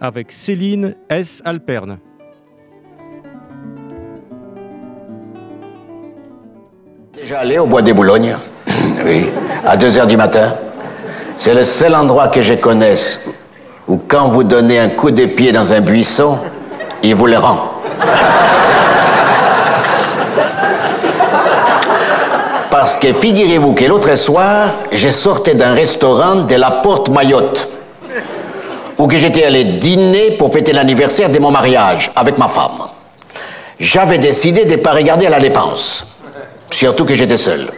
avec Céline S. Alperne. Déjà allé au bois des Boulognes Oui, à 2 heures du matin. C'est le seul endroit que je connaisse où quand vous donnez un coup de pied dans un buisson, il vous le rend. Parce que figurez-vous que l'autre soir, je sortais d'un restaurant de la Porte Mayotte, où que j'étais allé dîner pour fêter l'anniversaire de mon mariage avec ma femme. J'avais décidé de ne pas regarder à la dépense, surtout que j'étais seul.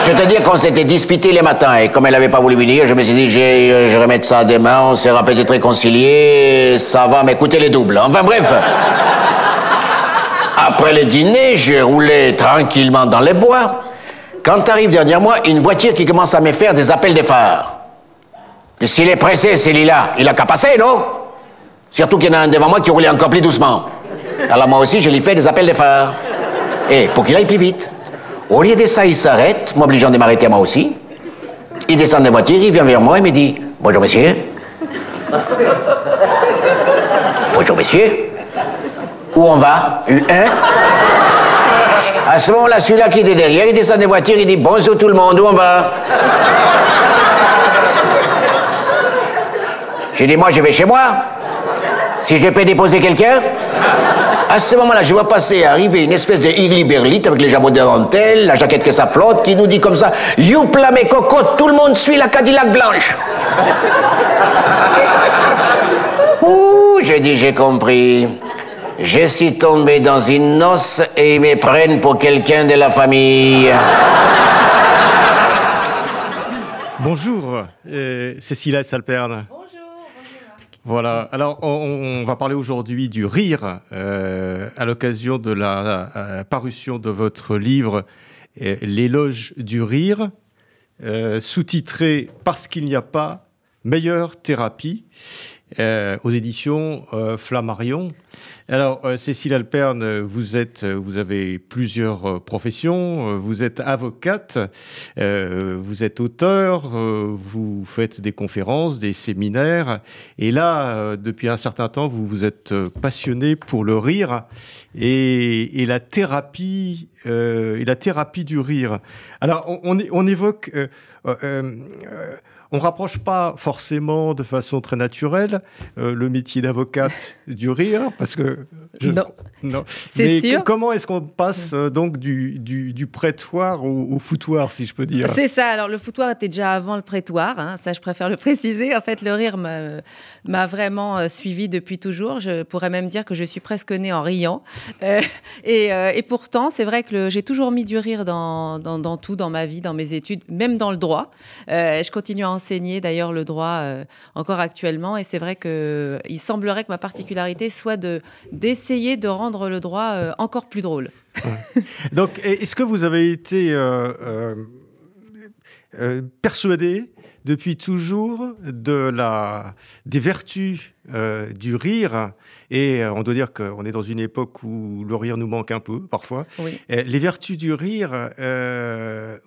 C'est-à-dire qu'on s'était disputé les matins et comme elle n'avait pas voulu venir, je me suis dit, je, je remettre ça demain, on sera peut-être réconciliés, ça va m'écouter les doubles. Enfin bref. Après le dîner, j'ai roulé tranquillement dans les bois. Quand arrive derrière moi une voiture qui commence à me faire des appels de phare. S'il est pressé, celui-là, il a qu'à passer, non? Surtout qu'il y en a un devant moi qui roulait encore plus doucement. Alors moi aussi, je lui fais des appels de phare. Et pour qu'il aille plus vite. Au lieu de ça, il s'arrête, m'obligeant de m'arrêter moi aussi. Il descend de la voiture, il vient vers moi et me dit Bonjour monsieur. Bonjour monsieur. Où on va? Hein À ce moment-là, celui-là qui était derrière, il descend de la voiture, il dit Bonjour tout le monde, où on va? J'ai dit Moi, je vais chez moi. Si je peux déposer quelqu'un à ce moment-là, je vois passer, arriver une espèce de Igli Berlite avec les jabots de dentelle, la jaquette que ça flotte, qui nous dit comme ça Youpla mes cocottes, tout le monde suit la Cadillac blanche. Ouh, j'ai dit J'ai compris. Je suis tombé dans une noce et ils me prennent pour quelqu'un de la famille. Bonjour, euh, Cécilia Salperne. Voilà, alors on, va parler aujourd'hui du rire euh, à l'occasion de la euh, parution de votre livre euh, L'éloge du rire, sous-titré Parce qu'il n'y a pas meilleure thérapie aux éditions Flammarion. Alors, euh, Cécile Alperne, vous, êtes, euh, vous avez plusieurs euh, professions. Vous êtes avocate, vous êtes auteur, vous faites des conférences, des séminaires. Et là, depuis un certain temps, vous vous êtes euh, passionné pour le rire et, la thérapie et la thérapie du rire. Alors, on, on, on évoque, on rapproche pas forcément de façon très naturelle le métier d'avocate du rire, parce que je- Non. non. C'est sûr. comment est-ce qu'on passe euh, donc du, du, du prétoire au, au foutoir, si je peux dire? C'est ça. Alors, le foutoir était déjà avant le prétoire. hein, ça, je préfère le préciser. En fait, le rire m'a vraiment euh, suivi depuis toujours. Je pourrais même dire que je suis presque née en riant. Euh, et, euh, et pourtant, c'est vrai que j'ai toujours mis du rire dans, dans, dans tout, dans ma vie, dans mes études, même dans le droit. Je continue à enseigner d'ailleurs le droit encore actuellement. Et c'est vrai que il semblerait que ma particularité soit de d'essayer de rendre le droit euh, encore plus drôle. Donc, est-ce que vous avez été euh, euh, persuadé depuis toujours de la, des vertus euh, du rire Et euh, on doit dire qu'on est dans une époque où le rire nous manque un peu, parfois. Oui. Euh, les vertus du rire,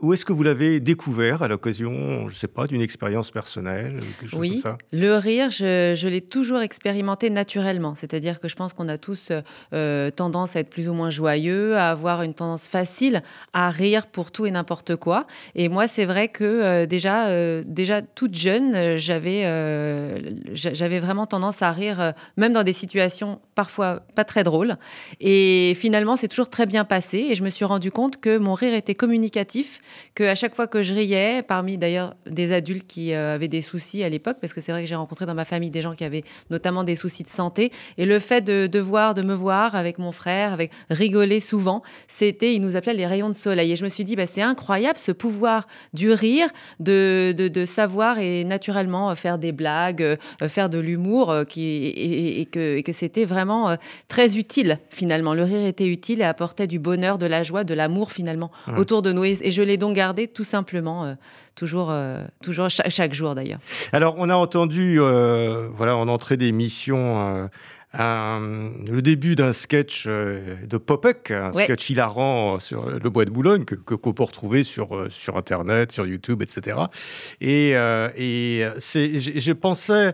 où est-ce que vous l'avez découvert à l'occasion, je ne sais pas, d'une expérience personnelle ou quelque chose Oui, comme ça? Le rire, je, je l'ai toujours expérimenté naturellement. C'est-à-dire que je pense qu'on a tous tendance à être plus ou moins joyeux, à avoir une tendance facile à rire pour tout et n'importe quoi. Et moi, c'est vrai que déjà, déjà toute jeune, euh, j'avais euh, j'a- j'avais vraiment tendance à rire, euh, même dans des situations parfois pas très drôles. Et finalement, c'est toujours très bien passé. Et je me suis rendu compte que mon rire était communicatif, que à chaque fois que je riais, parmi d'ailleurs des adultes qui avaient des soucis à l'époque, parce que c'est vrai que j'ai rencontré dans ma famille des gens qui avaient notamment des soucis de santé, et le fait de, de voir, de me voir avec mon frère, avec rigoler souvent, c'était, il nous appelait les rayons de soleil. Et je me suis dit, bah, c'est incroyable ce pouvoir du rire, de, de, de savoir et naturellement faire des blagues, faire de l'humour, qui et, que, que c'était vraiment très utile finalement. Le rire était utile et apportait du bonheur, de la joie, de l'amour finalement autour de nous. Et, je l'ai donc gardé tout simplement toujours, toujours chaque, jour d'ailleurs. Alors, on a entendu, voilà, en entrée d'émission, le début d'un sketch euh, de Popek, un sketch hilarant sur le bois de Boulogne que, qu'on peut retrouver sur, euh, sur Internet, sur YouTube, etc. Et, euh, et c'est, je pensais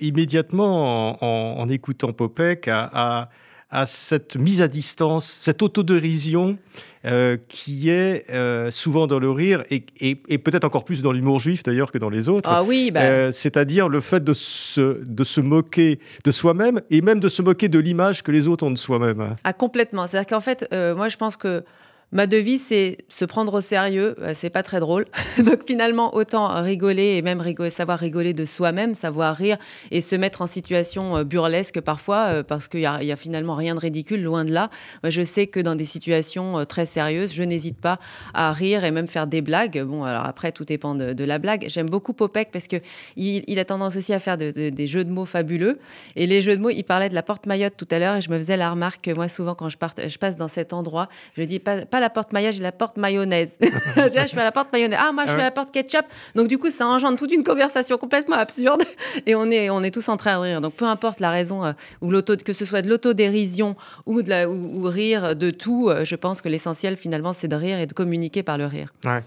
immédiatement en, écoutant Popek à, à, cette mise à distance, cette autodérision euh, qui est euh, souvent dans le rire et, peut-être encore plus dans l'humour juif d'ailleurs que dans les autres. Ah oui, bah. euh, c'est-à-dire le fait de se, de se moquer de soi-même et même de se moquer de l'image que les autres ont de soi-même. Ah complètement. C'est-à-dire qu'en fait, moi je pense que Ma devise, c'est se prendre au sérieux. Euh, c'est pas très drôle. Donc finalement, autant rigoler et même savoir rigoler de soi-même, savoir rire et se mettre en situation euh, burlesque parfois, euh, parce qu'il y, a finalement rien de ridicule, loin de là. Je sais que dans des situations très sérieuses, je n'hésite pas à rire et même faire des blagues. Bon, alors après, tout dépend de, la blague. J'aime beaucoup Popek parce que il, a tendance aussi à faire des jeux de mots fabuleux. Et les jeux de mots, il parlait de la porte Mayotte tout à l'heure et je me faisais la remarque que moi, souvent, quand je, je passe dans cet endroit, je dis pas, pas la porte maillage et la porte mayonnaise. je fais la porte mayonnaise. Ah, moi, je ah fais la porte ketchup. Donc, du coup, ça engendre toute une conversation complètement absurde. Et on est, on est tous en train de rire. Donc, peu importe la raison, euh, ou l'auto, que ce soit de l'autodérision ou, de la, ou, rire de tout, euh, je pense que l'essentiel, finalement, c'est de rire et de communiquer par le rire. Ouais.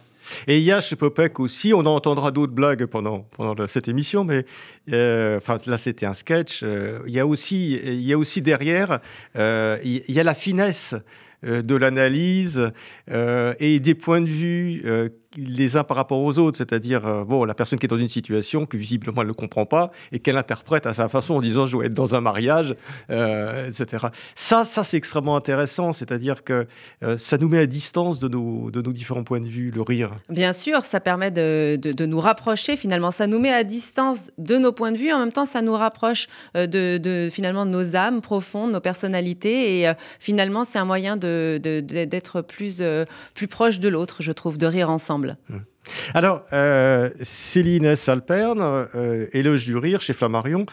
Et il y a chez Popek aussi, on entendra d'autres blagues pendant, pendant cette émission, mais euh, enfin là c'était un sketch. il, y a aussi, il y a aussi derrière, il y a la finesse de l'analyse euh, et des points de vue euh, les uns par rapport aux autres, c'est-à-dire bon, la personne qui est dans une situation que visiblement elle ne comprend pas et qu'elle interprète à sa façon en disant je vais être dans un mariage, etc. Ça, ça c'est extrêmement intéressant, c'est-à-dire que ça nous met à distance de nos, de nos différents points de vue, le rire. Bien sûr, ça permet de, de, nous rapprocher finalement, ça nous met à distance de nos points de vue, en même temps ça nous rapproche de, de finalement nos âmes profondes, nos personnalités et finalement c'est un moyen d'être plus, euh, plus proche de l'autre, je trouve, de rire ensemble. Mmh. Alors, euh, Céline Salperne, euh, éloge du rire chez Flammarion.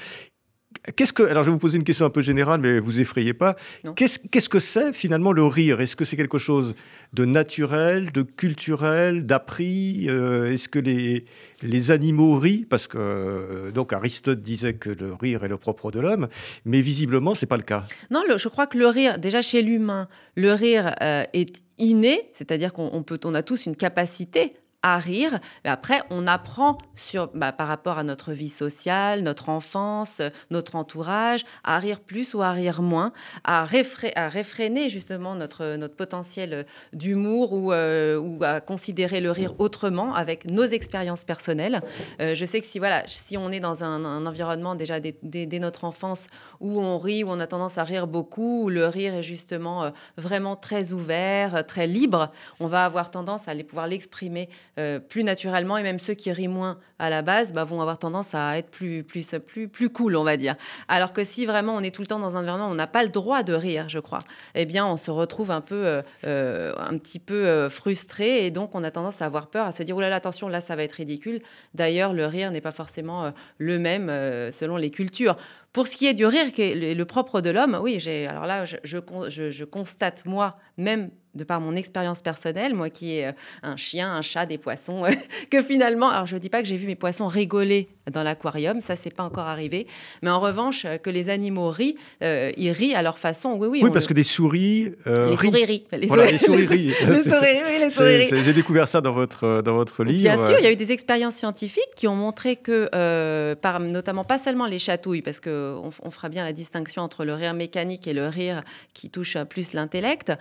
Qu'est-ce que, alors je vais vous poser une question un peu générale, mais vous effrayez pas. Qu'est-ce, qu'est-ce que c'est finalement le rire? Est-ce que c'est quelque chose de naturel, de culturel, d'appris? Euh, Est-ce que les, les animaux rient? Parce que euh, donc Aristote disait que le rire est le propre de l'homme, mais visiblement c'est pas le cas. Non, je crois que le rire, déjà chez l'humain, le rire euh, est inné, c'est-à-dire qu'on peut, on a tous une capacité à rire. Mais après, on apprend sur, bah, par rapport à notre vie sociale, notre enfance, notre entourage, à rire plus ou à rire moins, à, à réfréner justement notre, notre potentiel d'humour ou, euh, à considérer le rire autrement avec nos expériences personnelles. Euh, je sais que si, voilà, si on est dans un, environnement déjà dès, notre enfance où on rit, où on a tendance à rire beaucoup, où le rire est justement euh, vraiment très ouvert, très libre, on va avoir tendance à aller pouvoir l'exprimer euh, plus naturellement et même ceux qui rient moins à la base bah, vont avoir tendance à être plus, plus, plus, plus cool, on va dire. Alors que si vraiment on est tout le temps dans un environnement où on n'a pas le droit de rire, je crois, eh bien on se retrouve un peu, euh, euh, un petit peu frustré et donc on a tendance à avoir peur, à se dire, oh là attention, là ça va être ridicule. D'ailleurs, le rire n'est pas forcément le même selon les cultures. Pour ce qui est du rire, qui est le propre de l'homme, oui, j'ai, alors là, je, je, je constate, moi, même de par mon expérience personnelle, moi qui ai euh, un chien, un chat, des poissons, que finalement, alors je ne dis pas que j'ai vu mes poissons rigoler dans l'aquarium, ça c'est pas encore arrivé, mais en revanche que les animaux rient, euh, ils rient à leur façon. Oui, oui. Oui, parce que des souris euh, les souris rient. Les, souris rient. les souris rient. J'ai découvert ça dans votre dans votre livre. Bien sûr, il y a eu des expériences scientifiques qui ont montré que, par notamment pas seulement les chatouilles, parce que on, fera bien la distinction entre le rire mécanique et le rire qui touche plus l'intellect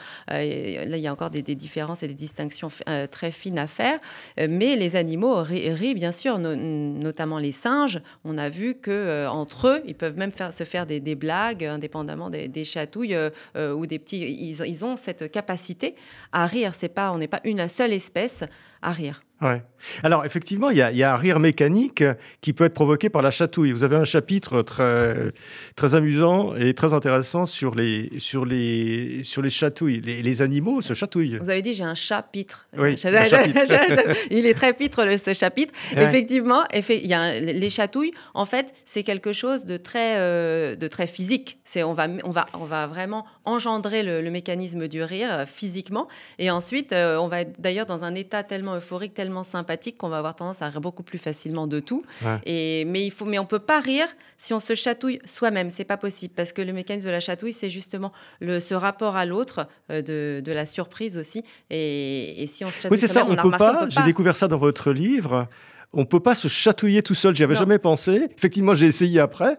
là, il y a encore des, différences et des distinctions euh, très fines à faire. Euh, mais les animaux rient, bien sûr, notamment les singes. On a vu que euh, entre eux, ils peuvent même faire, se faire des, blagues, indépendamment des, chatouilles ou des petits. Ils, ont cette capacité à rire. C'est pas, on n'est pas une seule espèce à rire. Ouais. Alors, effectivement, il y, a un rire mécanique qui peut être provoqué par la chatouille. Vous avez un chapitre très, très amusant et très intéressant sur les, sur les, sur les chatouilles. Les, animaux se chatouillent. Vous avez dit, j'ai un chapitre. Oui, il est très pitre, ce chapitre. Effectivement, il y a les chatouilles, en fait, c'est quelque chose de très, euh, de très physique. On va, on, va, on va vraiment engendrer le, mécanisme du rire euh, physiquement. Et ensuite, euh, on va être d'ailleurs dans un état tellement euphorique, tellement sympathique qu'on va avoir tendance à rire beaucoup plus facilement de tout. Et, mais, il faut, mais on peut pas rire si on se chatouille soi-même. C'est pas possible parce que le mécanisme de la chatouille, c'est justement le, ce rapport à l'autre, euh, de, de, la surprise aussi. Et, si on se chatouille oui, c'est ça, on, peut pas. J'ai découvert ça dans votre livre on peut pas se chatouiller tout seul. J'y avais jamais pensé. Effectivement, j'ai essayé après.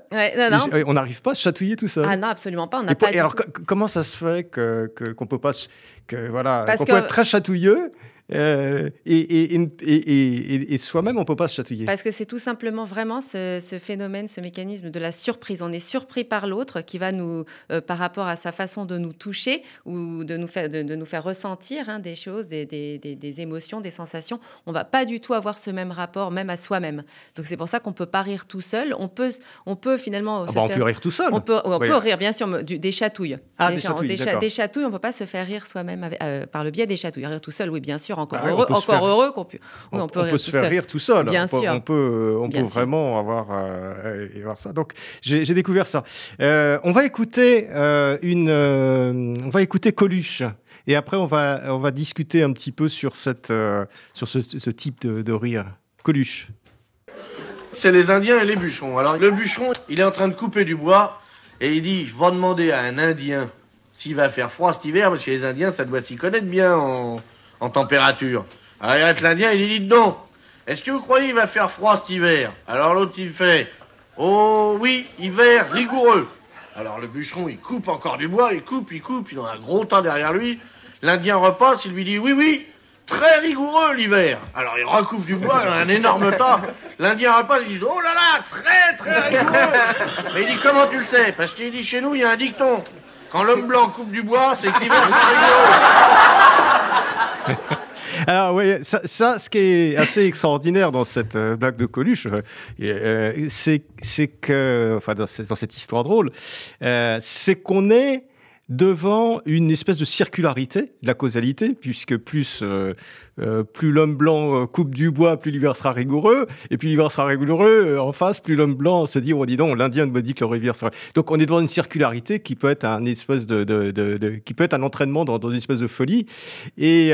On n'arrive pas à se chatouiller tout seul. Ah non, absolument pas. On pas et alors, comment ça se fait que qu'on peut pas que voilà, qu'on peut être très chatouilleux euh, et, et, et, soi-même, on ne peut pas se chatouiller. Parce que c'est tout simplement vraiment ce, phénomène, ce mécanisme de la surprise. On est surpris par l'autre qui va nous, euh, par rapport à sa façon de nous toucher ou de nous faire, de, nous faire ressentir hein, des choses, des, des, des, émotions, des sensations. On va pas du tout avoir ce même rapport, même à soi-même. Donc c'est pour ça qu'on ne peut pas rire tout seul. On peut, on peut finalement. Ah bah, on peut rire tout seul. On peut, on peut rire, bien sûr, des chatouilles. Ah, des, chatouilles, des, chatouilles, on ne peut pas se faire rire soi-même euh, par le biais des chatouilles. Rire tout seul, oui, bien sûr encore heureux, encore heureux qu'on on, peut, se faire rire tout seul. Bien on sûr. Peut, on peut, on peut vraiment avoir, euh, avoir ça. Donc, j'ai découvert ça. Euh, on va écouter euh, une, on va écouter Coluche. Et après, on va, on va discuter un petit peu sur, cette, sur ce, ce type de, de rire. Coluche. C'est les Indiens et les bûcherons. Alors, le bûcheron, il est en train de couper du bois et il dit, je vais demander à un Indien s'il va faire froid cet hiver, parce que les Indiens, ça doit s'y connaître bien en, en température. Alors l'Indien, il dit donc, est-ce que vous croyez qu'il va faire froid cet hiver? Alors l'autre, il fait, oh oui, hiver rigoureux. Alors le bûcheron, il coupe encore du bois, il coupe, il coupe, il a un gros tas derrière lui. L'Indien repasse, il lui dit, oui, oui, très rigoureux l'hiver. Alors il recoupe du bois, il a un énorme tas. L'Indien repasse, il dit, oh là là, très très rigoureux. Mais il dit, comment tu le sais? Parce qu'il dit, chez nous, il y a un dicton. Quand l'homme blanc coupe du bois, c'est que l'hiver, c'est rigoureux. Alors oui, ça, ce qui est assez extraordinaire dans cette euh, blague de Coluche, euh, euh, c'est que, enfin dans, cette histoire drôle, c'est qu'on est devant une espèce de circularité la causalité, puisque plus, plus l'homme blanc coupe du bois, plus l'hiver sera rigoureux, et plus l'hiver sera rigoureux, en face, plus l'homme blanc se dit, oh dis donc, l'Indien me dit que le rivière sera... Donc on est devant une circularité qui peut être un espèce de, qui peut être un entraînement dans, dans, une espèce de folie, et,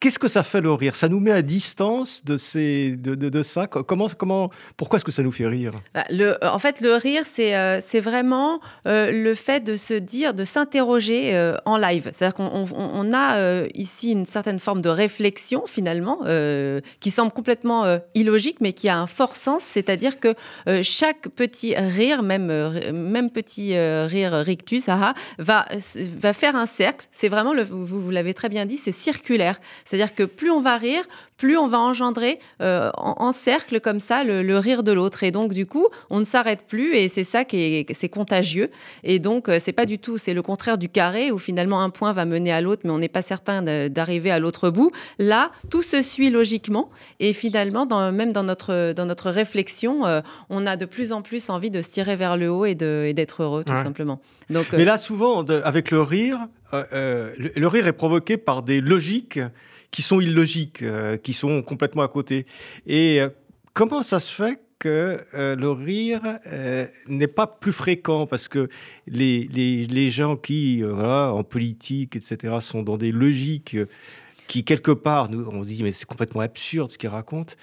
Qu'est-ce que ça fait le rire? Ça nous met à distance de, ces, de, de, ça? Comment, comment, Pourquoi est-ce que ça nous fait rire? Bah, euh, En fait, le rire, c'est euh, vraiment euh, le fait de se dire, de s'interroger en live. C'est-à-dire qu'on on, a ici une certaine forme de réflexion, finalement, qui semble complètement illogique, mais qui a un fort sens. C'est-à-dire que chaque petit rire, même, même petit rire rictus, va, va faire un cercle. C'est vraiment, le, vous, vous l'avez très bien dit, c'est circulaire. C'est-à-dire que plus on va rire, plus on va engendrer euh, en, cercle comme ça le, rire de l'autre. Et donc, du coup, on ne s'arrête plus et c'est ça qui est, c'est contagieux. Et donc, euh, c'est pas du tout, c'est le contraire du carré où finalement un point va mener à l'autre, mais on n'est pas certain d'arriver à l'autre bout. Là, tout se suit logiquement et finalement, dans, même dans notre, dans notre réflexion, euh, on a de plus en plus envie de se tirer vers le haut et, d'être heureux, tout simplement. Donc, mais là, souvent, avec le rire, le rire est provoqué par des logiques qui sont illogiques, euh, qui sont complètement à côté. Et euh, comment ça se fait que euh, le rire n'est pas plus fréquent? Parce que les, les, les gens qui, voilà, en politique, etc., sont dans des logiques qui, quelque part, nous, on dit, mais c'est complètement absurde ce qu'ils racontent,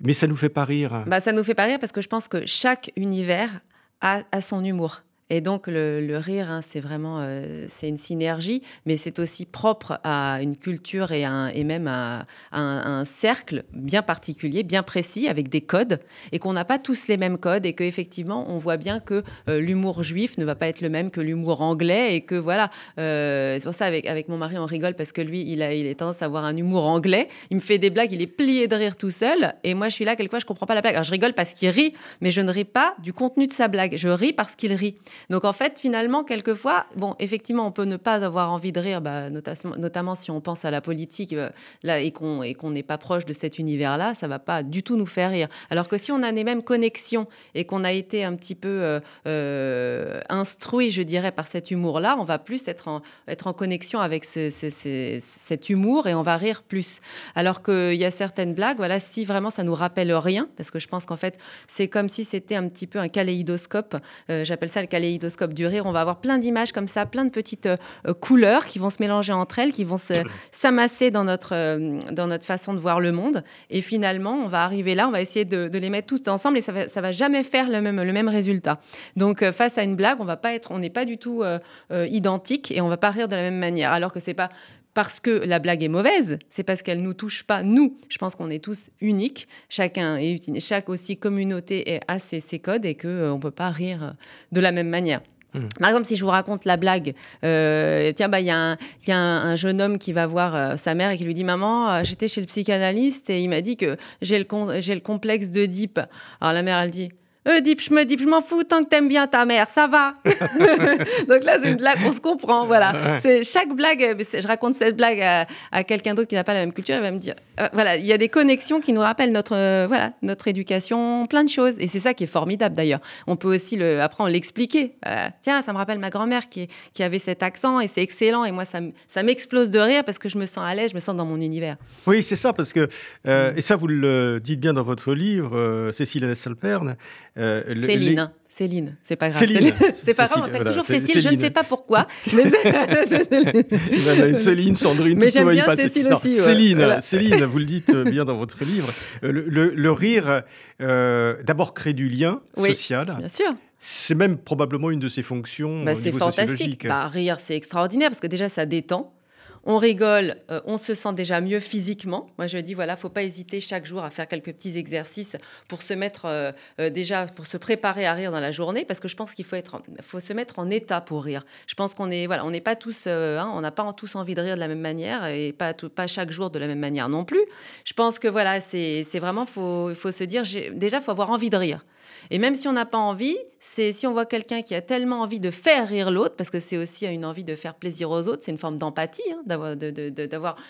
mais ça nous fait pas rire. Bah, ça nous fait pas rire parce que je pense que chaque univers a, a son humour. Et donc le, rire, hein, c'est vraiment euh, une synergie, mais c'est aussi propre à une culture et, même à, un, cercle bien particulier, bien précis, avec des codes, et qu'on n'a pas tous les mêmes codes, et qu'effectivement on voit bien que euh, l'humour juif ne va pas être le même que l'humour anglais, et que voilà, euh, c'est pour ça avec, avec mon mari on rigole parce que lui il a, il a tendance à avoir un humour anglais, il me fait des blagues, il est plié de rire tout seul, et moi je suis là quelquefois je comprends pas la blague, alors je rigole parce qu'il rit, mais je ne ris pas du contenu de sa blague, je ris parce qu'il rit. Donc en fait, finalement, quelquefois, bon, effectivement, on peut ne pas avoir envie de rire, bah, notamment, notamment si on pense à la politique euh, là, et qu'on n'est pas proche de cet univers-là, ça va pas du tout nous faire rire. Alors que si on a les mêmes connexions et qu'on a été un petit peu euh, euh, instruit, je dirais, par cet humour-là, on va plus être en, être en connexion avec cet humour et on va rire plus. Alors qu'il y a certaines blagues, voilà, si vraiment ça nous rappelle rien, parce que je pense qu'en fait, c'est comme si c'était un petit peu un kaléidoscope. J'appelle ça le kaléidoscope du rire. On va avoir plein d'images comme ça, plein de petites euh, couleurs qui vont se mélanger entre elles, qui vont s'amasser dans notre, euh, dans notre façon de voir le monde. Et finalement, on va arriver là, on va essayer de, les mettre tous ensemble et ça va, ça va jamais faire le même, le même résultat. Donc, face à une blague, on va pas être, on n'est pas du tout identique et on va pas rire de la même manière. Alors que c'est pas parce que la blague est mauvaise, c'est parce qu'elle nous touche pas nous. Je pense qu'on est tous uniques, chacun est chaque aussi communauté a ses, codes et que euh, on peut pas rire euh, de la même manière. Mmh. Par exemple, si je vous raconte la blague, euh, tiens, bah il y a, un, jeune homme qui va voir sa mère et qui lui dit maman, j'étais chez le psychanalyste et il m'a dit que j'ai le, j'ai le complexe d'Oedipe. Alors la mère elle dit Oedipe, je me dis, je m'en fous tant que t'aimes bien ta mère, ça va. Donc là, c'est une blague, on se comprend, voilà. C'est chaque blague, je raconte cette blague à, quelqu'un d'autre qui n'a pas la même culture, il va me dire, euh, voilà, il y a des connexions qui nous rappellent notre, euh, voilà, notre éducation, plein de choses. Et c'est ça qui est formidable d'ailleurs. On peut aussi le, après on l'expliquer. Euh, tiens, ça me rappelle ma grand-mère qui, qui avait cet accent et c'est excellent. Et moi, ça, m'explose de rire parce que je me sens à l'aise, je me sens dans mon univers. Oui, c'est ça, parce que, et ça, vous le dites bien dans votre livre, Cécile Nesselperne, euh, Céline. Céline, c'est pas grave. Céline, c'est pas grave, on appelle toujours Cécile, je ne sais pas pourquoi. Mais Céline, Sandrine, mais j'aime bien Cécile aussi. Céline, Céline, vous le dites bien dans votre livre. Euh, le, rire, euh, d'abord, crée du lien social. Bien sûr. C'est même probablement une de ses fonctions. Bah, c'est fantastique. Bah, rire, c'est extraordinaire parce que déjà, ça détend on rigole, euh, on se sent déjà mieux physiquement. Moi, je dis, voilà, faut pas hésiter chaque jour à faire quelques petits exercices pour se mettre euh, euh, déjà, pour se préparer à rire dans la journée, parce que je pense qu'il faut faut se mettre en état pour rire. Je pense qu'on est, voilà, on n'est pas tous, hein, on n'a pas tous envie de rire de la même manière et pas, pas chaque jour de la même manière non plus. Je pense que voilà, c'est vraiment, faut, faut se dire, déjà, faut avoir envie de rire. Et même si on n'a pas envie, c'est si on voit quelqu'un qui a tellement envie de faire rire l'autre, parce que c'est aussi une envie de faire plaisir aux autres, c'est une forme d'empathie, hein, d'avoir,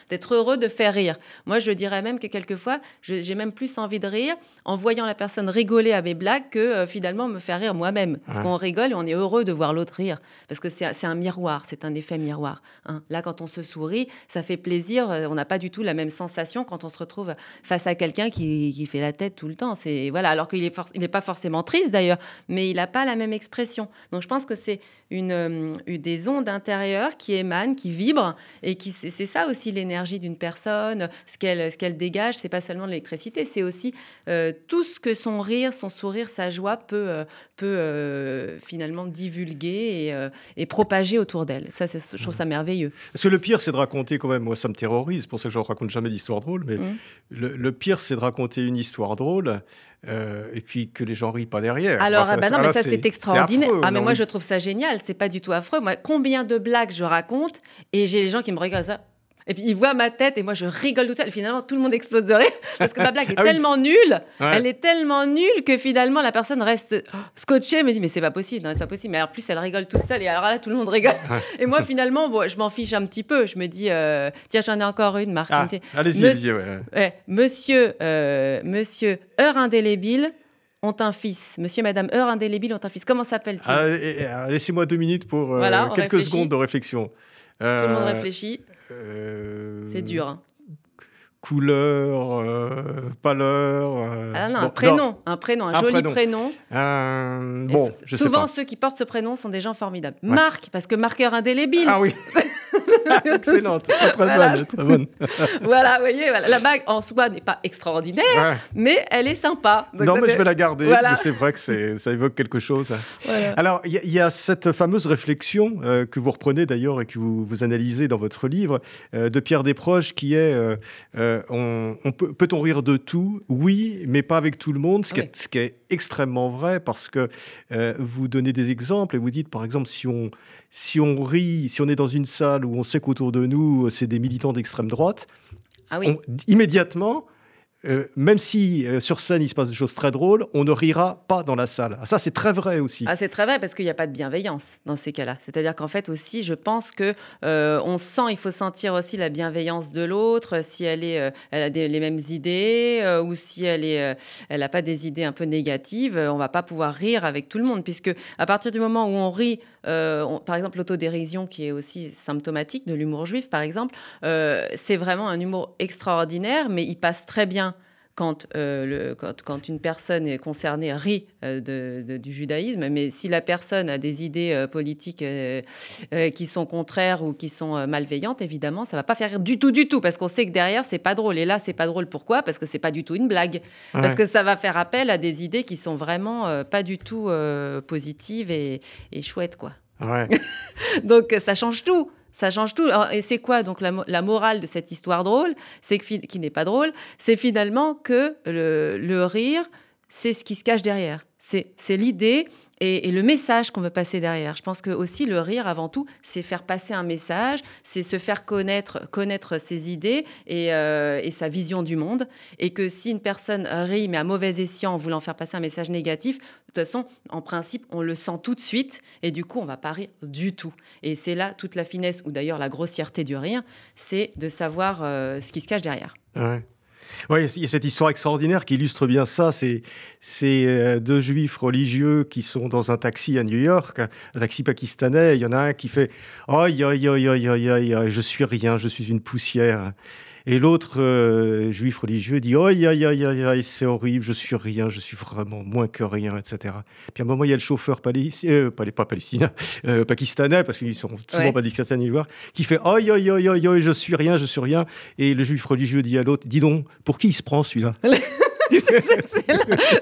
d'être heureux de faire rire. Moi, je dirais même que quelquefois, j'ai même plus envie de rire en voyant la personne rigoler à mes blagues que euh, finalement me faire rire moi-même. Parce qu'on rigole et on est heureux de voir l'autre rire. Parce que c'est un miroir, c'est un effet miroir. Hein. Là, quand on se sourit, ça fait plaisir. Euh, on n'a pas du tout la même sensation quand on se retrouve face à quelqu'un qui, qui fait la tête tout le temps. C'est voilà, alors qu'il est, il n'est pas forcément triste d'ailleurs, mais il n'a pas la même expression. Donc je pense que c'est une, euh, des ondes intérieures qui émanent, qui vibrent, et qui c'est ça aussi l'énergie d'une personne, ce qu'elle ce qu'elle dégage, c'est pas seulement l'électricité, c'est aussi euh, tout ce que son rire, son sourire, sa joie peut euh, peut finalement divulguer et, et propager autour d'elle. Ça, je trouve ça merveilleux. Parce que le pire, c'est de raconter quand même. Moi, ça me terrorise. Pour ça que je ne raconte jamais d'histoire drôle. Mais mmh. le, pire, c'est de raconter une histoire drôle. Et puis que les gens rient pas derrière. Alors, bah non, mais ça c'est extraordinaire. ah, mais moi je trouve ça génial c'est pas du tout affreux. Moi, combien de blagues je raconte et j'ai les gens qui me regardent ça. Et puis ils voient ma tête et moi je rigole tout seul. Et finalement, tout le monde explose de rire parce que ma blague est ah tellement nulle. Elle est tellement nulle que finalement la personne reste scotchée, me dit mais c'est pas possible, c'est pas possible. Mais en plus elle rigole toute seule et alors là tout le monde rigole. Et moi finalement, bon, je m'en fiche un petit peu. Je me dis euh, tiens j'en ai encore une, Marc. Ah, allez-y, monsieur, monsieur, euh, monsieur heure indélébile ont un fils. Monsieur et Madame Heure indélébile ont un fils. Comment s'appelle-t-il? Ah, Laissez-moi deux minutes pour euh, quelques secondes de réflexion. Tout le monde réfléchit. Euh, C'est dur. Hein. Couleur, pâleur. ah non, un prénom, un prénom, un, joli prénom. bon, souvent, ceux qui portent ce prénom sont des gens formidables. Marc, parce que marqueur indélébile. Ah oui. Excellente, très, bonne, très bonne. voilà, vous voyez, la bague en soi n'est pas extraordinaire, mais elle est sympa. non, mais je vais la garder. C'est vrai que ça évoque quelque chose. Alors, il y, a cette fameuse réflexion euh, que vous reprenez d'ailleurs et que vous, vous, analysez dans votre livre euh, de Pierre Desproges qui est euh, on, peut, peut-on rire de tout? Oui, mais pas avec tout le monde, ce, qui, est, ce qui est extrêmement vrai parce que vous donnez des exemples et vous dites par exemple si on si on rit, si on est dans une salle où on sait qu'autour de nous, c'est des militants d'extrême droite, ah immédiatement, euh, même si euh, sur scène il se passe des choses très drôles, on ne rira pas dans la salle. Ah, ça, c'est très vrai aussi. Ah, c'est très vrai parce qu'il n'y a pas de bienveillance dans ces cas-là. C'est-à-dire qu'en fait aussi, je pense que euh, on sent, il faut sentir aussi la bienveillance de l'autre, si elle est, elle a les mêmes idées ou si elle est, elle n'a pas des idées un peu négatives. On va pas pouvoir rire avec tout le monde puisque à partir du moment où on rit, par exemple l'autodérision qui est aussi symptomatique de l'humour juif, par exemple, c'est vraiment un humour extraordinaire, mais il passe très bien quand, euh, le, quand, une personne est concernée rit euh, du judaïsme, mais si la personne a des idées euh, politiques qui sont contraires ou qui sont malveillantes, évidemment, ça va pas faire du tout, du tout, parce qu'on sait que derrière, c'est pas drôle. Et là, c'est pas drôle. Pourquoi? Parce que c'est pas du tout une blague. Parce que ça va faire appel à des idées qui sont vraiment pas du tout positives et, et chouettes, quoi. Donc ça change tout. Ça change tout. et c'est quoi donc la, morale de cette histoire drôle? C'est qui n'est pas drôle, c'est finalement que le rire, c'est ce qui se cache derrière. C'est l'idée et, le message qu'on veut passer derrière. Je pense que aussi le rire, avant tout, c'est faire passer un message, c'est se faire connaître, connaître ses idées euh, et, sa vision du monde. Et que si une personne rit, mais à mauvais escient, en voulant faire passer un message négatif, de toute façon, en principe, on le sent tout de suite. Et du coup, on va pas rire du tout. Et c'est là toute la finesse, ou d'ailleurs la grossièreté du rire, c'est de savoir euh, ce qui se cache derrière. Oui, il y a cette histoire extraordinaire qui illustre bien ça. C'est euh, deux juifs religieux qui sont dans un taxi à New York, un taxi pakistanais. Il y en a un qui fait Aïe, aïe, aïe, aïe, aïe, aïe, je suis rien, je suis une poussière. Et l'autre euh, juif religieux dit Aïe, aïe, aïe, aïe, c'est horrible, je suis rien, je suis vraiment moins que rien, etc. Puis à un moment, il y a le chauffeur palestinien, euh, pas, palestinien, euh, pakistanais, parce qu'ils sont souvent pas pakistanais, qui fait Aïe, aïe, aïe, aïe, aïe, je suis rien, je suis rien. Et le juif religieux dit à l'autre Dis donc, pour qui il se prend celui-là?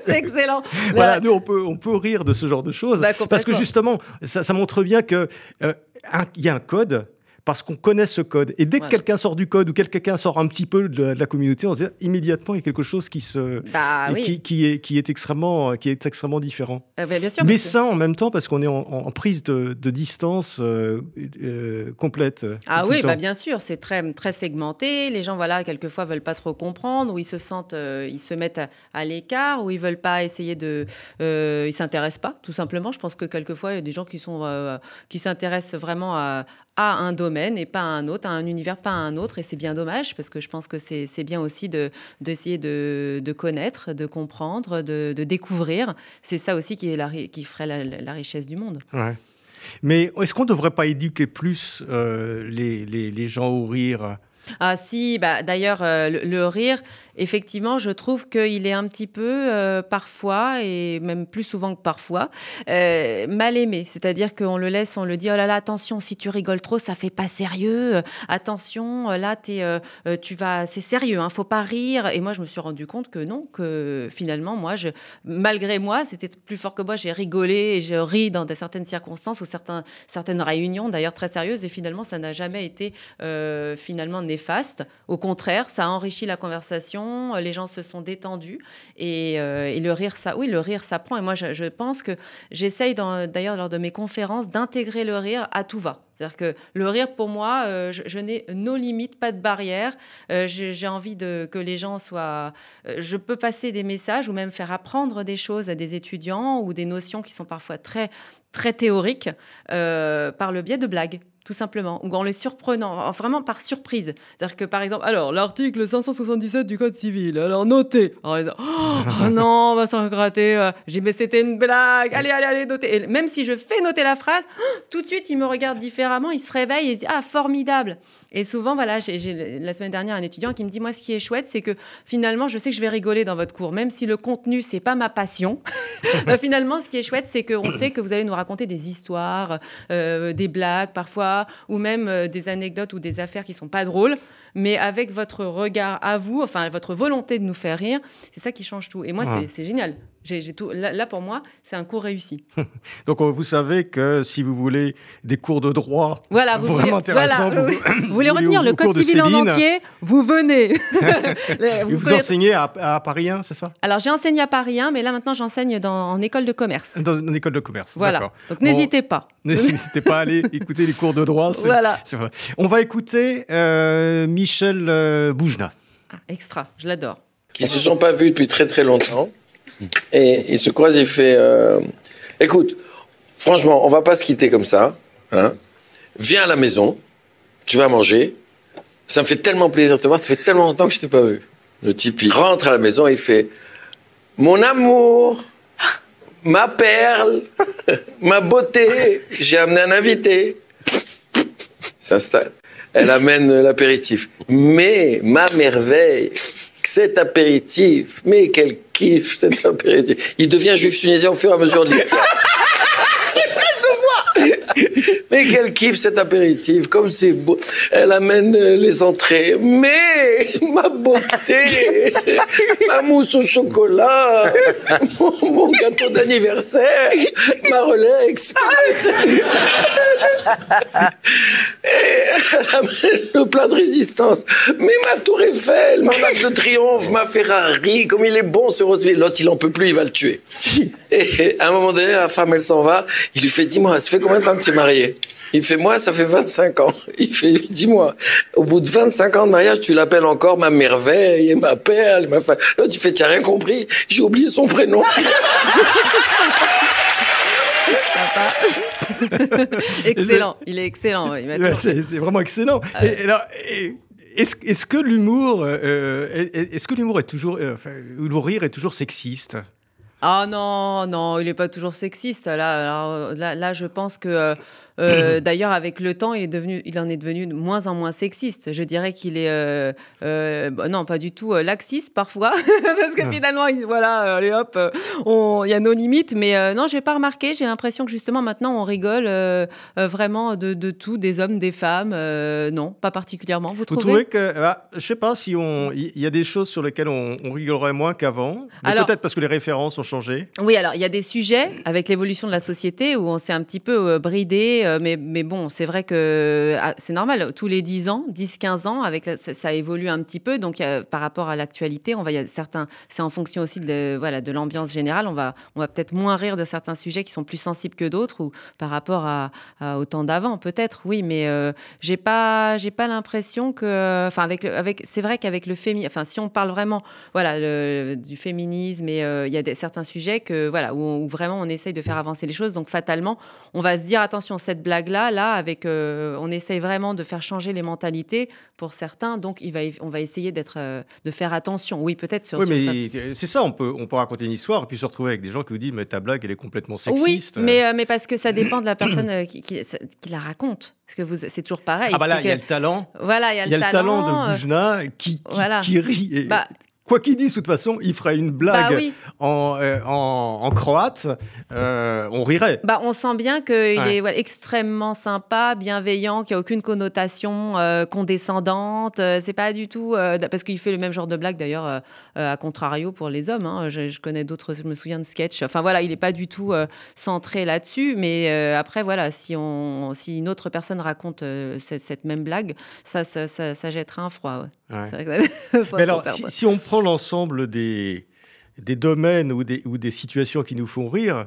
C'est excellent. Voilà, nous, on peut, on peut rire de ce genre de choses. Bah, parce que justement, ça, ça montre bien qu'il il y a un code parce qu'on connaît ce code. Et dès que quelqu'un sort du code ou quelqu'un sort un petit peu de la, communauté, on se dit immédiatement il y a quelque chose qui se bah qui, est qui est extrêmement qui est extrêmement différent. Euh, bah, bien sûr, Mais ça en même temps parce qu'on est en, prise de, distance euh, euh, complète. Ah oui, bah bien sûr, c'est très très segmenté. Les gens voilà quelquefois veulent pas trop comprendre ou ils se sentent ils se mettent à, l'écart ou ils veulent pas essayer de ils s'intéressent pas tout simplement. Je pense que quelquefois il y a des gens qui sont qui s'intéressent vraiment à, à un domaine et pas à un autre, à un univers, pas à un autre. Et c'est bien dommage parce que je pense que c'est bien aussi d'essayer de, de, connaître, de comprendre, de, de découvrir. C'est ça aussi qui, est la, qui ferait la, richesse du monde. Ouais. Mais est-ce qu'on ne devrait pas éduquer plus euh, les, les, les, gens au rire? Ah si, bah, d'ailleurs, euh, le, rire, effectivement, je trouve qu'il est un petit peu, euh, parfois, et même plus souvent que parfois, euh, mal aimé. C'est-à-dire qu'on le laisse, on le dit, oh là là, attention, si tu rigoles trop, ça fait pas sérieux. Attention, là, es, tu vas, c'est sérieux, hein, faut pas rire. Et moi, je me suis rendu compte que non, que finalement, moi, malgré moi, c'était plus fort que moi, j'ai rigolé et je ris dans certaines circonstances ou certaines réunions, d'ailleurs très sérieuses, et finalement, ça n'a jamais été finalement néfaste. Au contraire, ça a enrichi la conversation, les gens se sont détendus et, euh, le rire, ça, oui, le rire s'apprend. Et moi, je, pense que j'essaye d'ailleurs lors de mes conférences d'intégrer le rire à tout va. C'est-à-dire que le rire, pour moi, euh, je, n'ai nos limites, pas de barrière. Euh, j'ai envie de, que les gens soient... je peux passer des messages ou même faire apprendre des choses à des étudiants ou des notions qui sont parfois très, très théoriques par le biais de blagues tout simplement, ou en les surprenant, vraiment par surprise. C'est-à-dire que, par exemple, alors, l'article 577 du Code civil, alors notez. oh, non, on va s'en gratter. Euh. J'ai dit, mais c'était une blague. Allez, allez, allez, notez. Et même si je fais noter la phrase, tout de suite, il me regarde différemment, il se réveille et il se dit, ah, formidable. Et souvent, voilà, j'ai la semaine dernière un étudiant qui me dit, moi, ce qui est chouette, c'est que finalement, je sais que je vais rigoler dans votre cours, même si le contenu, c'est pas ma passion. Bah, finalement, ce qui est chouette, c'est qu'on sait que vous allez nous raconter des histoires, euh, des blagues parfois ou même euh, des anecdotes ou des affaires qui sont pas drôles mais avec votre regard à vous, enfin votre volonté de nous faire rire, c'est ça qui change tout. Et moi, c'est génial. Tout. Là, pour moi, c'est un cours réussi. Donc, vous savez que si vous voulez des cours de droit voilà, vous vraiment intéressants, vous, voulez retenir le code civil en entier, vous venez. vous, vous enseignez à, Paris 1, c'est ça? Alors, j'ai enseigné à Paris 1, mais là, maintenant, j'enseigne en école de commerce. Dans une école de commerce, Voilà. Donc, n'hésitez pas. N'hésitez pas à aller écouter les cours de droit. Voilà. Vrai. On va écouter euh, Michel euh, Boujna. Ah, extra, je l'adore. qui se sont pas vus depuis très très longtemps. Et ils se croisent, il fait euh, Écoute, franchement, on va pas se quitter comme ça. Hein. Viens à la maison, tu vas manger. Ça me fait tellement plaisir de te voir, ça fait tellement longtemps que je t'ai pas vu. Le type, il rentre à la maison, il fait Mon amour, ma perle, ma beauté, j'ai amené un invité. S'installe. Elle amène l'apéritif. Mais ma merveille, cet apéritif, mais quel kiff cet apéritif. Il devient juif tunisien au fur et à mesure de l'histoire. Mais quel kiff cet apéritif, comme c'est beau. Elle amène euh, les entrées. Mais ma beauté, ma mousse au chocolat, mon, mon gâteau d'anniversaire, ma Rolex. Et elle amène le plat de résistance. Mais ma tour Eiffel, ma marque de triomphe, ma Ferrari, comme il est bon ce Roseville. L'autre, il en peut plus, il va le tuer. Et à un moment donné, la femme, elle s'en va. Il lui fait, dis-moi, ça fait combien de temps que tu es marié Il fait, moi, ça fait 25 ans. Il fait, dis-moi, au bout de 25 ans de mariage, tu l'appelles encore ma merveille et ma perle, ma fa... L'autre, il fait, tu rien compris, j'ai oublié son prénom. excellent, il est excellent. oui, c'est vraiment excellent. Ah Et, et alors, et- est-ce est-ce que l'humour, euh, est- est-ce que l'humour est toujours, euh, enfin, le rire est toujours sexiste? Ah non, non, il n'est pas toujours sexiste. Là, alors, euh, là, là, je pense que, euh, d'ailleurs, avec le temps, il, est devenu, il en est devenu de moins en moins sexiste. Je dirais qu'il est, euh, euh, bah, non, pas du tout laxiste parfois, parce que finalement, il- voilà, allez hop, il y a nos limites. Mais non, j'ai pas remarqué. J'ai l'impression que justement maintenant, on rigole vraiment de, de tout, des hommes, des femmes. non, pas particulièrement. Vous Vous trouvez, que, ah, je sais pas si on, il y, a des choses sur lesquelles on, on rigolerait moins qu'avant, peut-être parce que les références ont changé. Oui, alors il y a des sujets avec l'évolution de la société où on s'est un petit peu bridé, euh, mais, bon, c'est vrai que ah, c'est normal, tous les 10 ans, 10-15 ans, avec ça, évolue un petit peu, donc par rapport à l'actualité, on va, y a certains, c'est en fonction aussi de, voilà, de l'ambiance générale, on va, on va peut-être moins rire de certains sujets qui sont plus sensibles que d'autres, ou par rapport au temps d'avant, peut-être, oui, mais euh, j'ai pas, j'ai pas l'impression que, enfin, avec, avec, c'est vrai qu'avec le féminin, enfin, si on parle vraiment, voilà, du féminisme euh, il y a certains sujets que, voilà, où, où vraiment on essaye de faire avancer les choses, donc fatalement, on va se dire attention, cette blague-là, là, avec, euh, on essaye vraiment de faire changer les mentalités pour certains, donc il va, on va essayer d'être, euh, de faire attention. Oui, peut-être sur, Oui, sur mais c'est ça, on peut, on peut raconter une histoire et puis se retrouver avec des gens qui vous disent mais ta blague elle est complètement Oui, sexiste. mais, euh, mais parce que ça dépend de la personne qui, qui- qui la raconte. Parce que vous, c'est toujours pareil. ah bah là il y a que- le talent, Voilà, il y a il y a le talent de Boujna qui, qui, voilà. qui rit. Et Bah, quoi qu'il dise, de toute façon, il ferait une blague bah oui. en, euh, en, en croate, euh, on rirait. Bah, on sent bien qu'il Ouais. est extrêmement sympa, bienveillant, qu'il n'y a aucune connotation euh, condescendante. C'est pas du tout. parce qu'il fait le même genre de blague d'ailleurs, à contrario pour les hommes. hein. Je, je connais d'autres, je me souviens de sketchs. Enfin voilà, il n'est pas du tout centré là-dessus. Mais après, voilà, si, on, si une autre personne raconte cette, cette même blague, ça, ça, ça, ça jettera un froid. ouais. Ouais. C'est vrai que ça- faut Mais alors, si, si on prend l'ensemble des, des domaines ou des, ou des situations qui nous font rire,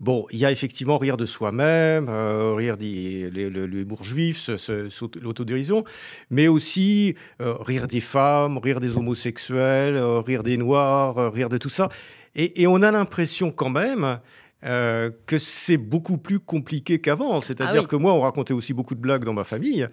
bon, il y a effectivement rire de soi-même, euh, rire des les- le- l'humour juif, l'autodérision, mais aussi euh, rire des femmes, rire des homosexuels, euh, rire des noirs, rire de tout ça. Et on a l'impression quand même euh, que c'est beaucoup plus compliqué qu'avant. C'est-à-dire Ah oui. que moi, on racontait aussi beaucoup de blagues dans ma famille.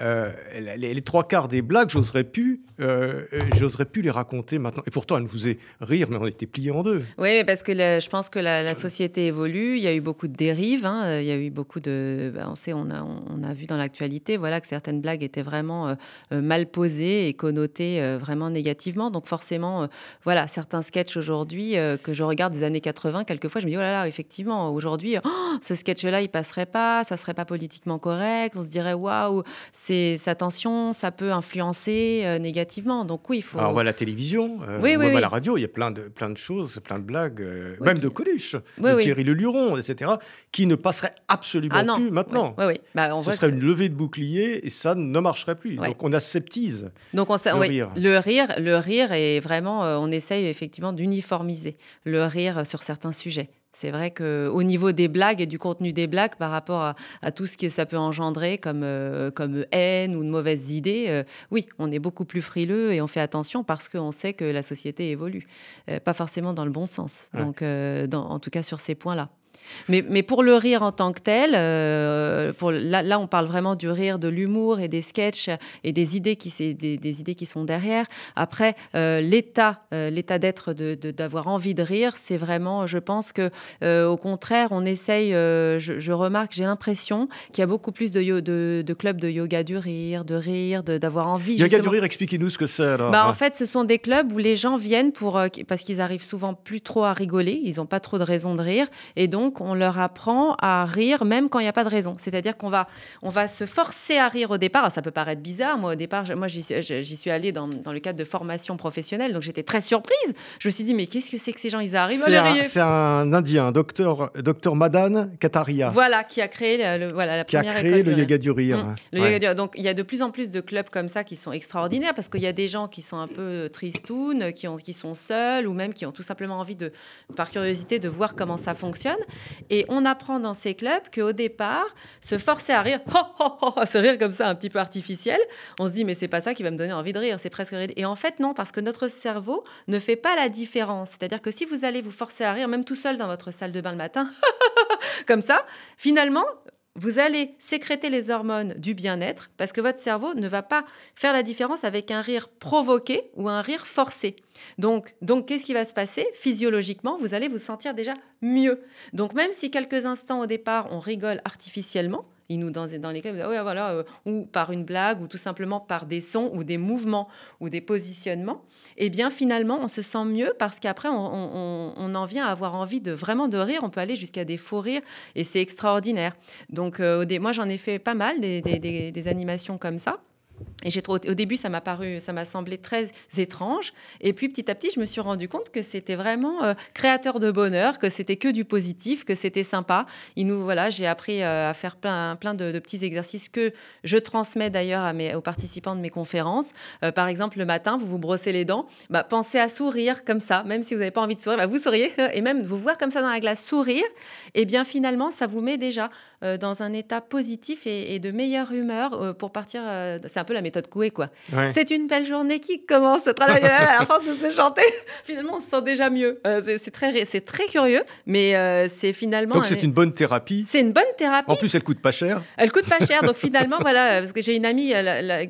Euh, les, les trois quarts des blagues, j'oserais pu, euh, euh, j'oserais pu les raconter maintenant. Et pourtant, elles nous faisaient rire, mais on était pliés en deux. Oui, parce que la- je pense que la, la société évolue. Il y a eu beaucoup de dérives. hein, Il y a eu beaucoup de. bah, on sait, on a, on a vu dans l'actualité, voilà, que certaines blagues étaient vraiment mal posées et connotées vraiment négativement. Donc forcément, voilà, certains sketchs aujourd'hui que je regarde des années 80, quelquefois, je me dis oh là là, effectivement, aujourd'hui, oh, ce sketch-là, il passerait pas, ça serait pas politiquement correct. On se dirait waouh, c'est attention, ça peut influencer euh, négativement. Donc oui, il faut. Alors, on voit la télévision, euh, Oui, on oui, voit oui. la radio, il y a plein de, plein de choses, plein de blagues, euh, même qui- de Coluche, de. Thierry Le Luron, etc., qui ne passeraient absolument ah plus maintenant. Oui, oui. Bah, on Ce serait une levée de bouclier et ça ne marcherait plus. Donc on aseptise. Donc on Le rire. le rire, le rire est vraiment, euh, on essaye effectivement d'uniformiser le rire sur certains sujets. C'est vrai qu'au niveau des blagues et du contenu des blagues par rapport à, tout ce que ça peut engendrer comme, euh, comme haine ou de mauvaises idées, euh, oui, on est beaucoup plus frileux et on fait attention parce qu'on sait que la société évolue. Euh, pas forcément dans le bon sens. Donc, en tout cas, sur ces points-là. Mais, mais, pour le rire en tant que tel, euh, pour, là, là, on parle vraiment du rire, de l'humour et des sketchs et des idées qui, des, des idées qui sont derrière. Après, euh, l'état, euh, l'état d'être d'avoir de, envie de rire, c'est vraiment, je pense que, au contraire, on essaye. Je, je, remarque, j'ai l'impression qu'il y a beaucoup plus de, de, clubs de yoga du rire, de rire, d'avoir envie. Yoga du rire, expliquez-nous ce que c'est alors. Bah, en fait, ce sont des clubs où les gens viennent pour parce qu'ils arrivent souvent plus trop à rigoler, ils n'ont pas trop de raison de rire, et donc on leur apprend à rire même quand il n'y a pas de raison. C'est-à-dire qu'on va, on va se forcer à rire au départ. ça peut paraître bizarre. Moi, au départ, moi, j'y suis allée dans, le cadre de formation professionnelle, donc j'étais très surprise. Je me suis dit, mais qu'est-ce que c'est que ces gens? Ils arrivent à rire. C'est un Indien, docteur, docteur Madan Kataria. Voilà, qui a créé le, voilà, la qui première a créé le yoga du rire. Mmh. Le yoga du Donc, il y a de plus en plus de clubs comme ça qui sont extraordinaires parce qu'il y a des gens qui sont un peu tristounes, qui, ont, qui sont seuls ou même qui ont tout simplement envie de, par curiosité, de voir comment ça fonctionne. Et on apprend dans ces clubs qu'au départ, se forcer à rire, à se rire comme ça, un petit peu artificiel, on se dit, mais c'est pas ça qui va me donner envie de rire, c'est presque rire. Et en fait, non, parce que notre cerveau ne fait pas la différence. C'est-à-dire que si vous allez vous forcer à rire, même tout seul dans votre salle de bain le matin, comme ça, finalement, vous allez sécréter les hormones du bien-être parce que votre cerveau ne va pas faire la différence avec un rire provoqué ou un rire forcé. Donc, donc qu'est-ce qui va se passer? Physiologiquement, vous allez vous sentir déjà mieux. Donc, même si quelques instants au départ, on rigole artificiellement, il nous dans, dans les clubs, ah voilà, euh, ou par une blague, ou tout simplement par des sons, ou des mouvements, ou des positionnements, eh bien finalement, on se sent mieux parce qu'après, on, en vient à avoir envie de vraiment de rire. On peut aller jusqu'à des faux rires, et c'est extraordinaire. Donc, euh, moi, j'en ai fait pas mal des animations comme ça. Et j'ai au début, ça m'a paru, ça m'a semblé très étrange. Et puis petit à petit, je me suis rendu compte que c'était vraiment euh, créateur de bonheur, que c'était que du positif, que c'était sympa. Il nous, voilà, j'ai appris euh, à faire plein, plein de, petits exercices que je transmets d'ailleurs aux participants de mes conférences. Euh, par exemple, le matin, vous vous brossez les dents, bah, pensez à sourire comme ça, même si vous n'avez pas envie de sourire, bah, vous souriez. Et même vous voir comme ça dans la glace sourire, et eh bien finalement, ça vous met déjà dans un état positif et, de meilleure humeur pour partir. Peu la méthode Coué, quoi. C'est une belle journée qui commence à travailler à la force de se chanter. finalement, on se sent déjà mieux. Euh, c'est très, c'est très curieux, mais euh, c'est finalement. Donc c'est une bonne thérapie. C'est une bonne thérapie. En plus, elle coûte pas cher. Elle coûte pas cher. Donc finalement, voilà, parce que j'ai une amie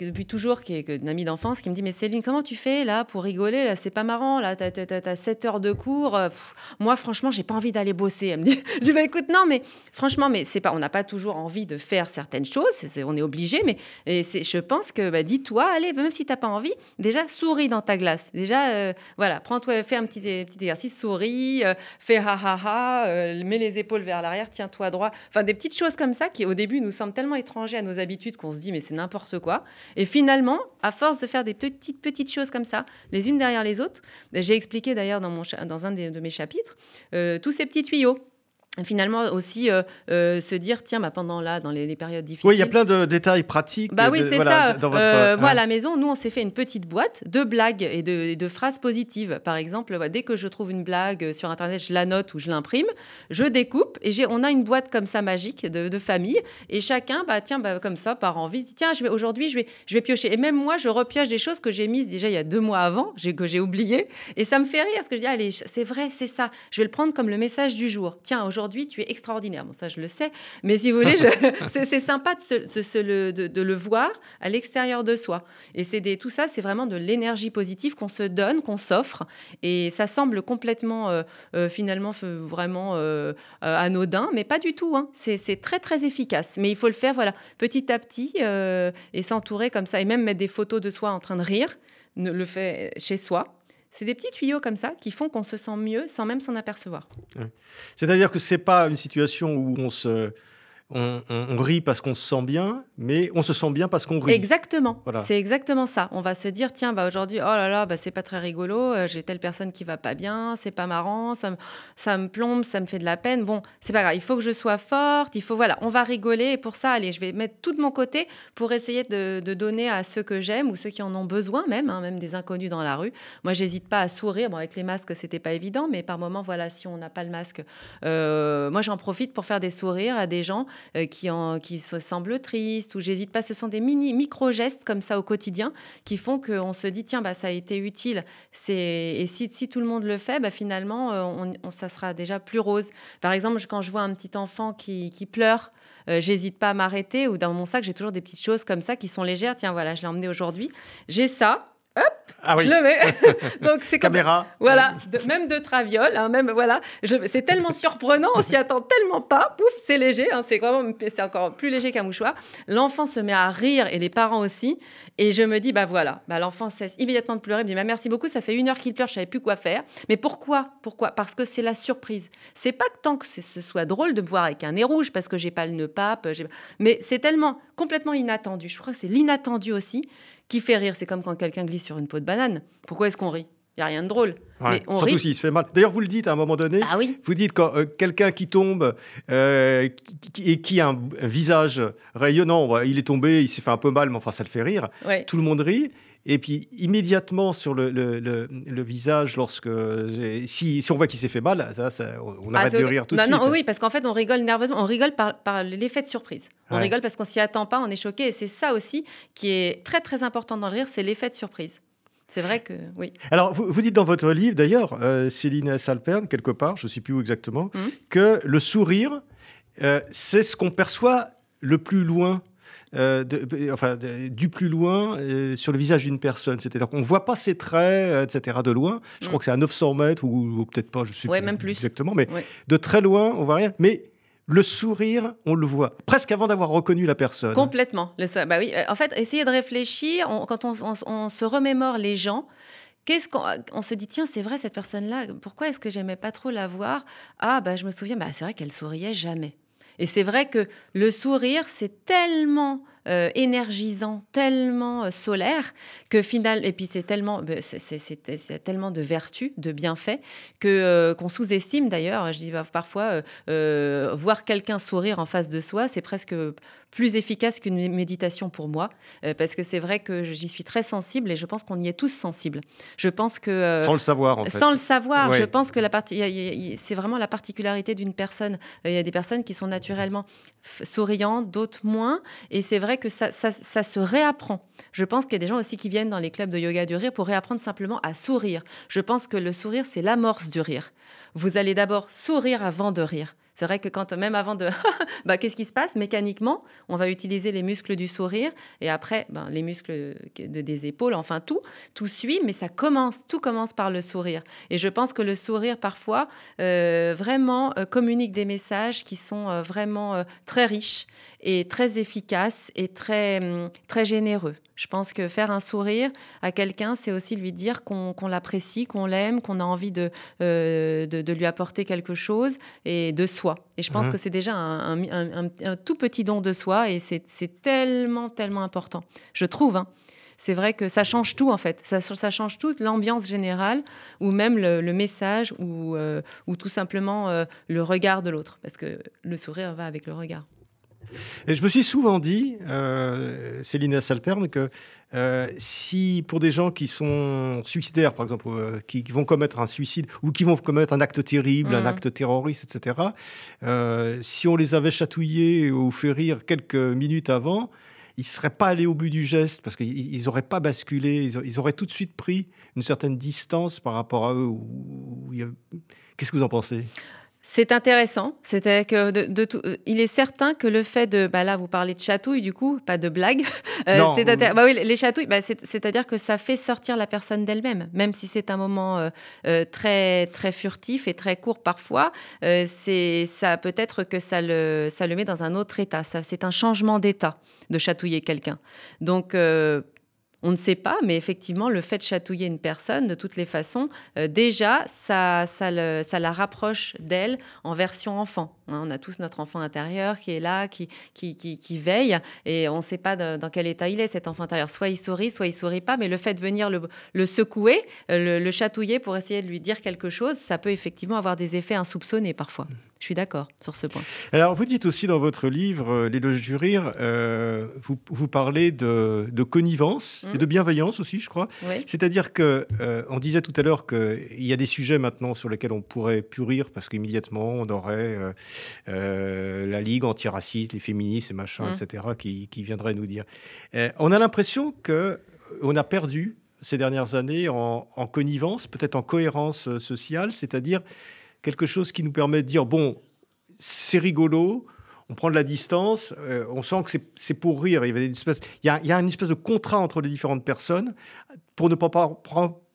depuis toujours qui est une amie d'enfance qui me dit mais Céline, comment tu fais là pour rigoler Là, c'est pas marrant. Là, t'as as, 7 heures de cours. Euh, moi, franchement, j'ai pas envie d'aller bosser. Elle me dit, je dis bah, écoute, non, mais franchement, mais c'est pas, on n'a pas toujours envie de faire certaines choses. on est obligé, mais et je pense que bah, dis-toi, allez, même si tu n'as pas envie, déjà souris dans ta glace. Déjà, euh, voilà, prends-toi, fais un petit, petit exercice, souris, euh, fais ha ha ha, euh, mets les épaules vers l'arrière, tiens-toi droit. Enfin, des petites choses comme ça qui, au début, nous semblent tellement étrangers à nos habitudes qu'on se dit, mais c'est n'importe quoi. Et finalement, à force de faire des petites, petites choses comme ça, les unes derrière les autres, j'ai expliqué d'ailleurs dans, dans un de mes chapitres, tous ces petits tuyaux finalement aussi euh, euh, se dire tiens bah, pendant là dans les, périodes difficiles. Oui il y a plein de détails pratiques bah oui c'est ça. dans votre, euh, moi à la maison nous on s'est fait une petite boîte de blagues et de, phrases positives. Par exemple dès que je trouve une blague sur internet je la note ou je l'imprime je découpe et j'ai on a une boîte comme ça magique de, famille et chacun bah tiens bah, comme ça par envie dit tiens je vais aujourd'hui je vais je vais piocher. Et même moi je repioche des choses que j'ai mises déjà il y a deux mois avant que j'ai oublié et ça me fait rire parce que je dis allez c'est vrai c'est ça. Je vais le prendre comme le message du jour. Tiens aujourd'hui aujourd'hui, tu es extraordinaire. Bon, ça, je le sais. Mais si vous voulez, c'est sympa de, de, le voir à l'extérieur de soi. Et c'est tout ça, c'est vraiment de l'énergie positive qu'on se donne, qu'on s'offre. Et ça semble complètement, euh, euh, finalement, vraiment euh, anodin, mais pas du tout. Hein. C'est très, très efficace. Mais il faut le faire, voilà, petit à petit et s'entourer comme ça. Et même mettre des photos de soi en train de rire, le fait chez soi c'est des petits tuyaux comme ça qui font qu'on se sent mieux sans même s'en apercevoir. C'est-à-dire que ce n'est pas une situation où on se on, rit parce qu'on se sent bien, mais on se sent bien parce qu'on rit. Exactement. C'est exactement ça. On va se dire, tiens, bah aujourd'hui, oh là là, bah c'est pas très rigolo, euh, j'ai telle personne qui va pas bien, c'est pas marrant, ça me, ça me plombe, ça me fait de la peine. Bon, c'est pas grave, il faut que je sois forte, il faut, voilà, on va rigoler. Et pour ça, allez, je vais mettre tout de mon côté pour essayer de, donner à ceux que j'aime ou ceux qui en ont besoin, même, hein, même des inconnus dans la rue. Moi, j'hésite pas à sourire. Bon, avec les masques, c'était pas évident, mais par moment, voilà, si on n'a pas le masque, euh, moi, j'en profite pour faire des sourires à des gens qui, en, qui se semblent tristes ou j'hésite pas. Ce sont des mini micro-gestes comme ça au quotidien qui font qu'on se dit tiens, bah, ça a été utile. Et si, si tout le monde le fait, bah, finalement, euh, on, ça sera déjà plus rose. Par exemple, quand je vois un petit enfant qui, qui pleure, euh, j'hésite pas à m'arrêter ou dans mon sac, j'ai toujours des petites choses comme ça qui sont légères. Tiens, voilà, je l'ai emmené aujourd'hui. J'ai ça hop, ah je le mets. Donc c'est caméra. Voilà, même de traviole, hein, même voilà. C'est tellement surprenant, on s'y attend tellement pas. Pouf, c'est léger, hein, c'est vraiment, c'est encore plus léger qu'un mouchoir. L'enfant se met à rire et les parents aussi. Et je me dis bah voilà, bah l'enfant cesse immédiatement de pleurer. Il me dit bah, merci beaucoup, ça fait une heure qu'il pleure, je savais plus quoi faire. Mais pourquoi? Pourquoi? Parce que c'est la surprise. C'est pas que tant que ce soit drôle de me voir avec un nez rouge parce que j'ai pas le nœud pape, mais c'est tellement complètement inattendu. Je crois que c'est l'inattendu aussi qui fait rire. C'est comme quand quelqu'un glisse sur une peau de banane. Pourquoi est-ce qu'on rit? N'y a rien de drôle. mais on surtout s'il se fait mal. D'ailleurs, vous le dites à un moment donné. Ah oui. Vous dites quand euh, quelqu'un qui tombe euh, et qui a un, visage rayonnant, il est tombé, il s'est fait un peu mal, mais enfin ça le fait rire. Tout le monde rit. Et puis immédiatement sur le, le, visage, lorsque si, si on voit qu'il s'est fait mal, ça, on ah, arrête de rire tout de suite. Non, oui, parce qu'en fait on rigole nerveusement, on rigole par, par l'effet de surprise. On rigole parce qu'on s'y attend pas, on est choqué. Et c'est ça aussi qui est très très important dans le rire, c'est l'effet de surprise. C'est vrai que oui. Alors, vous, vous, dites dans votre livre, d'ailleurs, euh, Céline Salperne, quelque part, je ne sais plus où exactement, hum. que le sourire, euh, c'est ce qu'on perçoit le plus loin euh, de, enfin, du plus loin euh, sur le visage d'une personne. C'est-à-dire qu'on ne voit pas ses traits, euh, etc., de loin. Je crois mm. que c'est à 900 mètres, ou, peut-être pas, je sais ouais, même plus. exactement, mais de très loin, on voit rien. Mais le sourire, on le voit presque avant d'avoir reconnu la personne. Complètement. bah oui. En fait, essayer de réfléchir, quand on, se remémore les gens, qu'est-ce qu'on on se dit tiens c'est vrai cette personne là pourquoi est-ce que j'aimais pas trop la voir? Ah bah je me souviens bah c'est vrai qu'elle souriait jamais et c'est vrai que le sourire, c'est tellement euh, énergisant, tellement euh, solaire que final et puis c'est tellement ben, c'est tellement de vertus, de bienfaits que euh, qu'on sous-estime d'ailleurs. Je dis parfois voir quelqu'un sourire en face de soi, c'est presque plus efficace qu'une méditation pour moi, parce que c'est vrai que j'y suis très sensible et je pense qu'on y est tous sensibles. Je pense que sans le savoir en fait. Sans le savoir, je pense que la partie, c'est vraiment la particularité d'une personne. Il y a des personnes qui sont naturellement souriantes, d'autres moins, et c'est vrai que ça, se réapprend. Je pense qu'il y a des gens aussi qui viennent dans les clubs de yoga du rire pour réapprendre simplement à sourire. Je pense que le sourire, c'est l'amorce du rire. Vous allez d'abord sourire avant de rire. C'est vrai que quand même avant de, bah, qu'est-ce qui se passe? Mécaniquement On va utiliser les muscles du sourire et après ben, les muscles de, des épaules, enfin tout, tout suit, mais ça commence, tout commence par le sourire. Et je pense que le sourire parfois euh, vraiment euh, communique des messages qui sont euh, vraiment très riches et très efficaces et très hum, très généreux. Je pense que faire un sourire à quelqu'un, c'est aussi lui dire qu'on l'apprécie, qu'on l'aime, qu'on a envie de, de, lui apporter quelque chose et de soi. Et je pense mmh. que c'est déjà un, tout petit don de soi et c'est tellement, tellement important. Je trouve. Hein. C'est vrai que ça change tout en fait. Ça, ça change toute l'ambiance générale ou même le, message ou, euh, ou tout simplement euh, le regard de l'autre. Parce que le sourire va avec le regard. Et je me suis souvent dit, euh, Céline Salperne, que euh, si pour des gens qui sont suicidaires, par exemple, euh, qui, vont commettre un suicide ou qui vont commettre un acte terrible, un mmh. acte terroriste, etc., euh, si on les avait chatouillés ou fait rire quelques minutes avant, ils ne seraient pas allés au but du geste parce qu'ils n'auraient pas basculé, ils, auraient tout de suite pris une certaine distance par rapport à eux. Qu'est-ce que vous en pensez? C'est intéressant. C'était que de, tout, euh, il est certain que le fait de, bah là, vous parlez de chatouille du coup, pas de blague. Euh, non, bah oui, les chatouilles, bah c'est-à-dire que ça fait sortir la personne d'elle-même, même si c'est un moment euh, très très furtif et très court parfois. c'est ça peut-être que ça le ça le met dans un autre état. Ça, c'est un changement d'état de chatouiller quelqu'un. Donc On ne sait pas, mais effectivement, le fait de chatouiller une personne, de toutes les façons, euh, déjà, ça, ça, ça, la rapproche d'elle en version enfant. Hein. on a tous notre enfant intérieur qui est là, qui, qui, qui, veille, et on ne sait pas dans quel état il est, cet enfant intérieur. Soit il sourit, soit il sourit pas, mais le fait de venir le, secouer, euh, le, chatouiller pour essayer de lui dire quelque chose, ça peut effectivement avoir des effets insoupçonnés parfois. Je suis d'accord sur ce point. Alors, vous dites aussi dans votre livre, euh, L'éloge du rire, euh, vous, vous, parlez de, de connivence et mmh. de bienveillance aussi, je crois. C'est-à-dire que euh, on disait tout à l'heure qu'il y a des sujets maintenant sur lesquels on pourrait plus rire parce qu'immédiatement on aurait la Ligue antiraciste, les féministes et machin, mmh. etc., qui, qui viendraient nous dire. on a l'impression que on a perdu ces dernières années en, en connivence, peut-être en cohérence sociale, c'est-à-dire quelque chose qui nous permet de dire, bon, c'est rigolo, on prend de la distance, euh, on sent que c'est pour rire. Il y, a une espèce, il, y a, une espèce de contrat entre les différentes personnes pour ne pas, pas,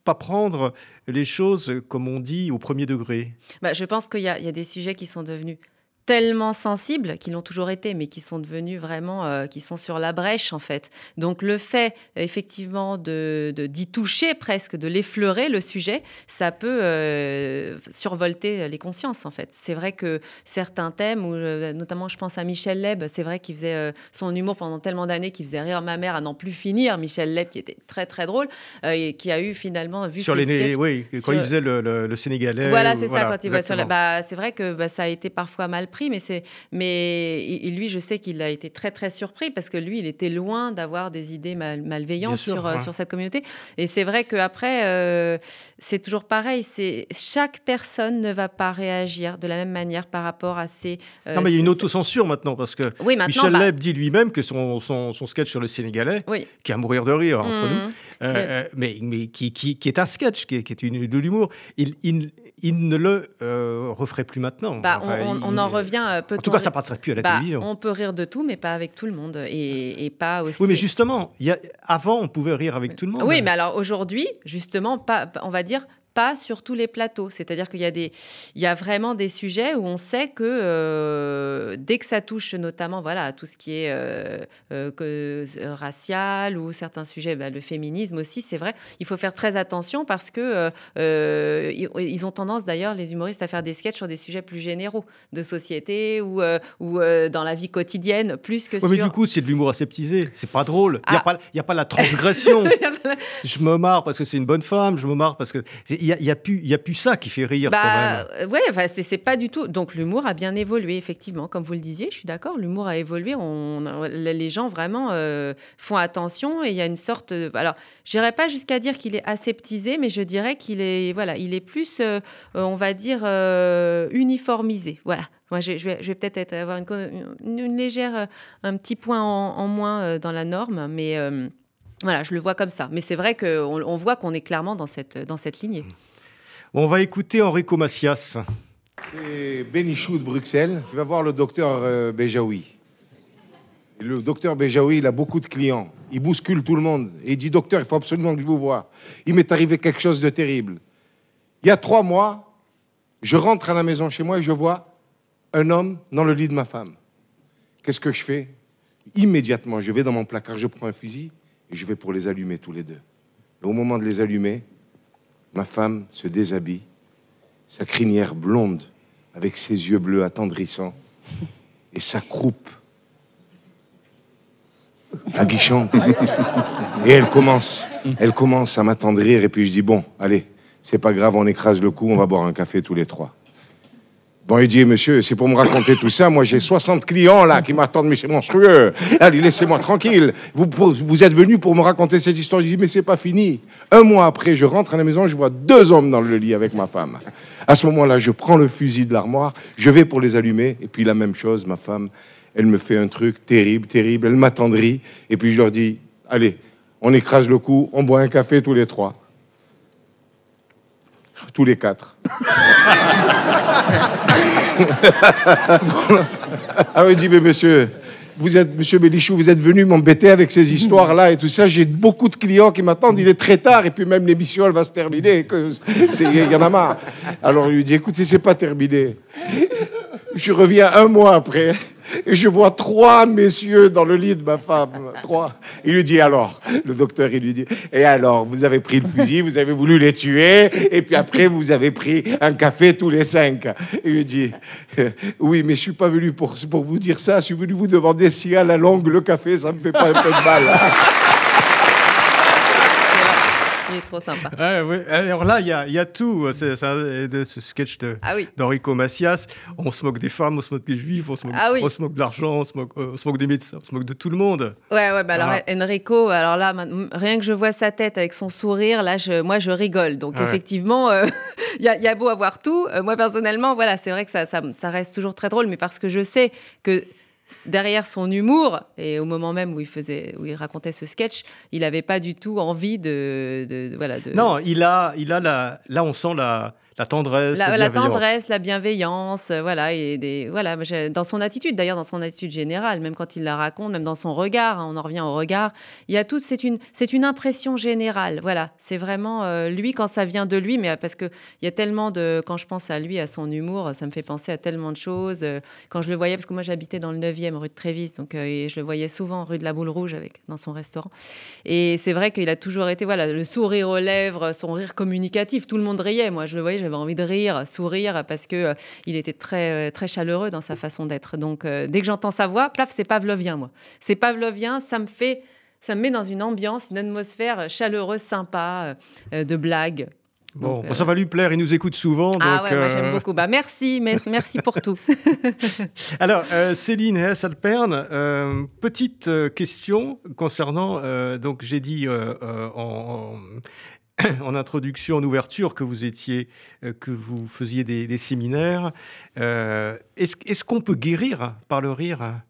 pas prendre les choses, comme on dit, au premier degré. Bah, je pense qu'il y, y, a des sujets qui sont devenus tellement sensibles, qui l'ont toujours été, mais qui sont devenus vraiment, euh, qui sont sur la brèche en fait. Donc le fait effectivement de d'y toucher presque, de l'effleurer le sujet, ça peut euh, survolter les consciences en fait. C'est vrai que certains thèmes, où, euh, notamment je pense à Michel Leb, c'est vrai qu'il faisait son humour pendant tellement d'années qu'il faisait rire ma mère à n'en plus finir. Michel Leb qui était très très drôle et qui a eu finalement vu sur les oui quand il faisait le, le, Sénégalais. Voilà c'est ça quand il va sur la, bah, c'est vrai que bah, ça a été parfois mal pris, mais c'est, mais lui, je sais qu'il a été très très surpris parce que lui, il était loin d'avoir des idées malveillantes sur, euh, sur cette communauté. Et c'est vrai qu'après, euh, c'est toujours pareil. C'est chaque personne ne va pas réagir de la même manière par rapport à ces. Euh, non, mais il y a une autocensure maintenant parce que Michel bah Leb dit lui-même que son, son, son, sketch sur le Sénégalais, qui est à mourir de rire entre mmh. nous, mais, mais qui, qui, qui, est un sketch, qui est, qui est une, de l'humour, il, il, il, ne le referait plus maintenant. Bah, on, on, en revient en tout cas, ça passerait plus à la bah, télévision. On peut rire de tout, mais pas avec tout le monde. Et, pas aussi. Oui, mais justement, y a... avant, on pouvait rire avec tout le monde. Oui, mais alors aujourd'hui, justement, pas, on va dire pas sur tous les plateaux. C'est-à-dire qu'il y, a des, il y a vraiment des sujets où on sait que euh, dès que ça touche notamment voilà, à tout ce qui est euh, euh, racial ou certains sujets, bah, le féminisme aussi, c'est vrai, il faut faire très attention parce que ils ont tendance d'ailleurs, les humoristes, à faire des sketchs sur des sujets plus généraux de société ou, ou dans la vie quotidienne, plus que sur... Mais du coup, c'est de l'humour aseptisé, c'est pas drôle. Il n'y a, ah. pas, a pas la transgression. je me marre parce que c'est une bonne femme, je me marre parce que il n'y a, a, plus, y a plus ça qui fait rire. Bah, quand même. Ouais, enfin, c'est pas du tout. Donc l'humour a bien évolué, effectivement. Comme vous le disiez, je suis d'accord, l'humour a évolué. On, les gens vraiment euh, font attention et il y a une sorte. De, alors, j'irais pas jusqu'à dire qu'il est aseptisé, mais je dirais qu'il est, voilà, il est plus, euh, on va dire, euh, uniformisé. Voilà. Moi, je, vais, je vais peut-être avoir une, une, légère, un petit point en, en moins dans la norme, mais voilà, je le vois comme ça. Mais c'est vrai qu'on on voit qu'on est clairement dans cette, dans cette lignée. On va écouter Enrico Macias. C'est Benichou de Bruxelles. Il va voir le docteur euh, Bejaoui. Le docteur Bejaoui, il a beaucoup de clients. Il bouscule tout le monde. Et il dit Docteur, il faut absolument que je vous voie. Il m'est arrivé quelque chose de terrible. Il y a trois mois, je rentre à la maison chez moi et je vois un homme dans le lit de ma femme. Qu'est-ce que je fais? Immédiatement, je vais dans mon placard, je prends un fusil je vais pour les allumer tous les deux. Et au moment de les allumer, ma femme se déshabille, sa crinière blonde, avec ses yeux bleus attendrissants, et sa croupe aguichante. Et elle commence, elle commence à m'attendrir, et puis je dis, bon, allez, c'est pas grave, on écrase le cou, on va boire un café tous les trois. Bon, il dit, monsieur, c'est pour me raconter tout ça. Moi, j'ai 60 clients là qui m'attendent, mais c'est monstrueux. Allez, laissez-moi tranquille. Vous, vous êtes venu pour me raconter cette histoire. Je dis, mais c'est pas fini. Un mois après, je rentre à la maison, je vois deux hommes dans le lit avec ma femme. À ce moment-là, je prends le fusil de l'armoire, je vais pour les allumer, et puis la même chose, ma femme, elle me fait un truc terrible, terrible. Elle m'attendrit, et puis je leur dis, allez, on écrase le cou, on boit un café tous les trois tous les quatre. Alors il dit, mais monsieur, vous êtes, monsieur Bélichou, vous êtes venu m'embêter avec ces histoires-là et tout ça. J'ai beaucoup de clients qui m'attendent. Il est très tard et puis même l'émission, elle va se terminer. Il y en a marre. Alors il lui dit, écoutez, c'est pas terminé. Je reviens un mois après. Et je vois trois messieurs dans le lit de ma femme. Trois. Il lui dit alors, le docteur, il lui dit, et alors, vous avez pris le fusil, vous avez voulu les tuer, et puis après, vous avez pris un café tous les cinq. Il lui dit, oui, mais je suis pas venu pour, pour vous dire ça, je suis venu vous demander si à la longue, le café, ça me fait pas un peu de mal. Il est trop sympa. Ah, oui. Alors là, il y a, y a, tout. C'est, ça, de ce sketch de, ah oui. d'Enrico Macias. On se moque des femmes, on se moque des juifs, on se moque, ah oui. on se moque de l'argent, on se, moque, on se moque des médecins, on se moque de tout le monde. Ouais, ouais, bah alors ah. Enrico, alors là, rien que je vois sa tête avec son sourire, là, je, moi, je rigole. Donc ouais. effectivement, il y, a, y, a beau avoir tout. Euh, moi, personnellement, voilà, c'est vrai que ça, ça, ça reste toujours très drôle, mais parce que je sais que derrière son humour, et au moment même où il, faisait, où il racontait ce sketch, il n'avait pas du tout envie de, de, voilà, de... Non, il a, il a la, là on sent la, la tendresse, la, la, la, tendresse, la bienveillance, euh, voilà, et des, voilà, dans son attitude, d'ailleurs dans son attitude générale, même quand il la raconte, même dans son regard, hein, on en revient au regard, il y a tout, c'est une, c'est une impression générale, voilà, c'est vraiment euh, lui quand ça vient de lui, mais parce que il y a tellement de, quand je pense à lui, à son humour, ça me fait penser à tellement de choses. Euh, quand je le voyais, parce que moi j'habitais dans le 9e rue de Trévis, donc euh, et je le voyais souvent rue de la Boule Rouge avec dans son restaurant, et c'est vrai qu'il a toujours été, voilà, le sourire aux lèvres, son rire communicatif, tout le monde riait, moi je le voyais, j'avais envie de rire, sourire, parce que euh, il était très, euh, très chaleureux dans sa façon d'être. Donc, euh, dès que j'entends sa voix, plaf, c'est pavlovien, moi. C'est pavlovien, ça me fait, ça me met dans une ambiance, une atmosphère chaleureuse, sympa, euh, de blagues. Bon, donc, ça va lui plaire, il nous écoute souvent. Ah ouais, moi j'aime beaucoup. Bah merci, merci pour tout. Alors, Céline Hess-Alperne, euh, petite question concernant, donc j'ai dit en, en introduction, en ouverture, que vous étiez, euh, que vous faisiez des, des séminaires. Euh, est-ce est qu'on peut guérir par le rire?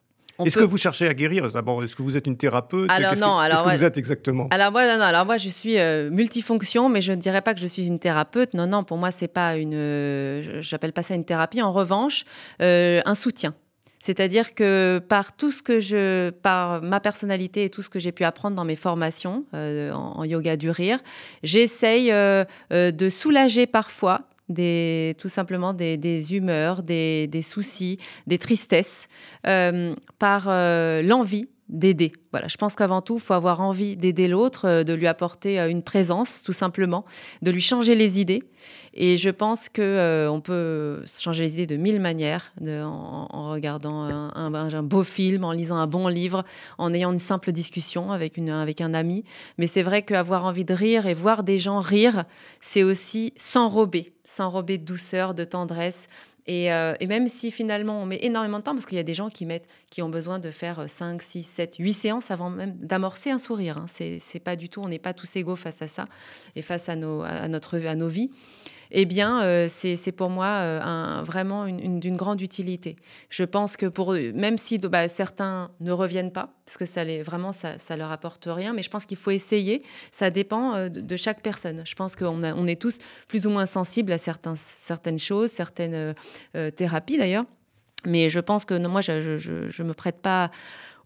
Est-ce peut... que vous cherchez à guérir? D'abord, est-ce que vous êtes une thérapeute? Alors non, que, alors qu'est-ce que vous êtes exactement? Alors moi, non, non, alors moi, je suis euh, multifonction, mais je ne dirais pas que je suis une thérapeute. Non, non, pour moi, c'est pas une, euh, j'appelle pas ça une thérapie. En revanche, euh, un soutien. C'est-à-dire que par tout ce que je, par ma personnalité et tout ce que j'ai pu apprendre dans mes formations euh, en, yoga du rire, j'essaye euh, de soulager parfois des, tout simplement des, humeurs, des, soucis, des tristesses, euh, par euh, l'envie d'aider. Voilà, je pense qu'avant tout, il faut avoir envie d'aider l'autre, euh, de lui apporter une présence, tout simplement, de lui changer les idées. Et je pense que euh, on peut changer les idées de mille manières, en, regardant un, un, un, beau film, en lisant un bon livre, en ayant une simple discussion avec, une, avec un ami. Mais c'est vrai qu'avoir envie de rire et voir des gens rire, c'est aussi s'enrober, s'enrober de douceur, de tendresse. Et, euh, et, même si finalement on met énormément de temps, parce qu'il y a des gens qui, mettent, qui ont besoin de faire 5, 6, 7, 8 séances avant même d'amorcer un sourire. Hein. C'est pas du tout, on n'est pas tous égaux face à ça et face à nos, à notre, à nos vies eh bien, euh, c'est pour moi euh, vraiment d'une une, une grande utilité. Je pense que pour même si bah, certains ne reviennent pas, parce que ça les, vraiment ça, leur apporte rien, mais je pense qu'il faut essayer. Ça dépend euh, de, chaque personne. Je pense qu'on on est tous plus ou moins sensibles à certaines choses, certaines thérapies d'ailleurs. Mais je pense que moi, je ne me prête pas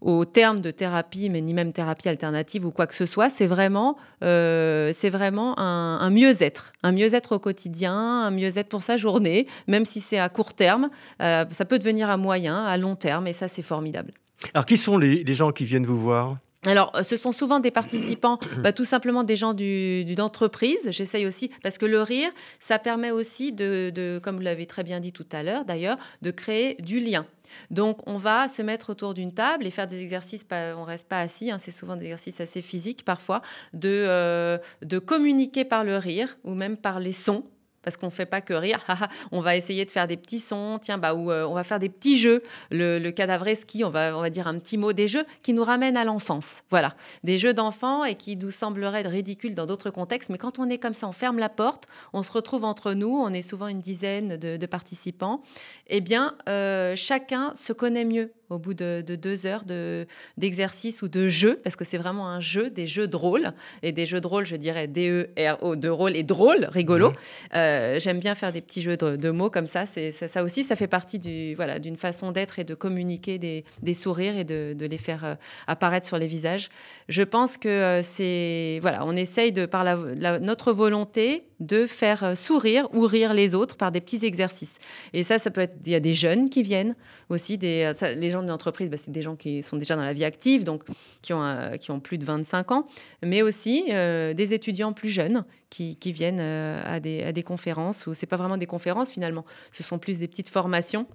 au terme de thérapie, mais ni même thérapie alternative ou quoi que ce soit. C'est vraiment, euh, c'est vraiment un, un mieux-être, un mieux-être au quotidien, un mieux-être pour sa journée, même si c'est à court terme. Euh, ça peut devenir à moyen, à long terme, et ça, c'est formidable. Alors, qui sont les, les gens qui viennent vous voir? Alors, ce sont souvent des participants, bah, tout simplement des gens du, du d'entreprise. J'essaye aussi, parce que le rire, ça permet aussi de, de comme vous l'avez très bien dit tout à l'heure d'ailleurs, de créer du lien. Donc, on va se mettre autour d'une table et faire des exercices, on reste pas assis, hein, c'est souvent des exercices assez physiques parfois, de, euh, de communiquer par le rire ou même par les sons parce qu'on ne fait pas que rire. on va essayer de faire des petits sons, tiens, bah, ou euh, on va faire des petits jeux. Le, le cadavreski, on va, on va dire un petit mot, des jeux qui nous ramènent à l'enfance. Voilà, des jeux d'enfants et qui nous sembleraient ridicules dans d'autres contextes, mais quand on est comme ça, on ferme la porte, on se retrouve entre nous, on est souvent une dizaine de, participants. Eh bien, euh, chacun se connaît mieux au bout de, de deux heures d'exercice de, ou de jeu, parce que c'est vraiment un jeu, des jeux de rôle, et des jeux de rôle, je dirais D-E-R-O, de rôle et drôle, rigolo. Mmh. Euh, J'aime bien faire des petits jeux de, de mots comme ça, ça, ça, aussi, ça fait partie d'une voilà, façon d'être et de communiquer des, des sourires et de, de, les faire euh, apparaître sur les visages. Je pense que euh, c'est, voilà, on essaye de, par la, la, notre volonté de faire sourire ou rire les autres par des petits exercices. Et ça, ça peut être, il y a des jeunes qui viennent aussi, des, ça, les gens de l'entreprise, bah, c'est des gens qui sont déjà dans la vie active, donc qui ont, qui ont plus de 25 ans, mais aussi des étudiants plus jeunes qui, qui viennent à des, à, des, conférences, où c'est pas vraiment des conférences finalement, ce sont plus des petites formations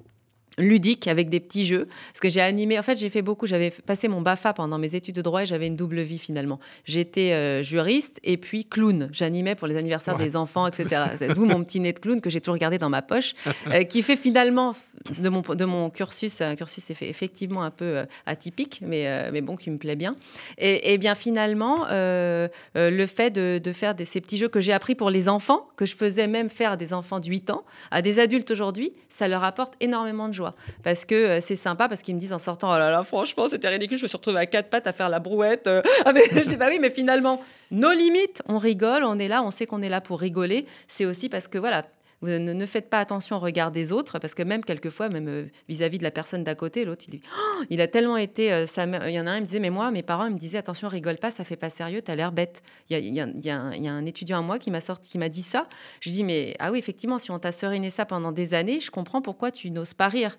ludique avec des petits jeux. Parce que j'ai animé, en fait, j'ai fait beaucoup. J'avais passé mon BAFA pendant mes études de droit et j'avais une double vie finalement. J'étais euh, juriste et puis clown. J'animais pour les anniversaires des enfants, etc. D'où mon petit nez de clown que j'ai toujours gardé dans ma poche, euh, qui fait finalement de mon, de mon cursus, un cursus effectivement un peu euh, atypique, mais, mais bon, qui me plaît bien. Et, bien finalement, le fait de, de faire des, ces petits jeux que j'ai appris pour les enfants, que je faisais même faire à des enfants de 8 ans, à des adultes aujourd'hui, ça leur apporte énormément de joie. Parce que euh, c'est sympa, parce qu'ils me disent en sortant, oh là là, franchement, c'était ridicule, je me suis retrouvée à quatre pattes à faire la brouette. Euh. Ah, je dis, bah oui, mais finalement, nos limites, on rigole, on est là, on sait qu'on est là pour rigoler. C'est aussi parce que, voilà, vous ne, faites pas attention au regard des autres, parce que même quelqueusement, même euh, vis-à-vis de la personne d'à côté, l'autre, il, oh, a tellement été... il y en a un, il me disait, mais moi, mes parents, ils me disaient, attention, rigole pas, ça fait pas sérieux, tu as l'air bête. Il y a, y a, un étudiant à moi qui m'a sorti, qui m'a dit ça. Je dis, mais ah oui, effectivement, si on t'a seriné ça pendant des années, je comprends pourquoi tu n'oses pas rire.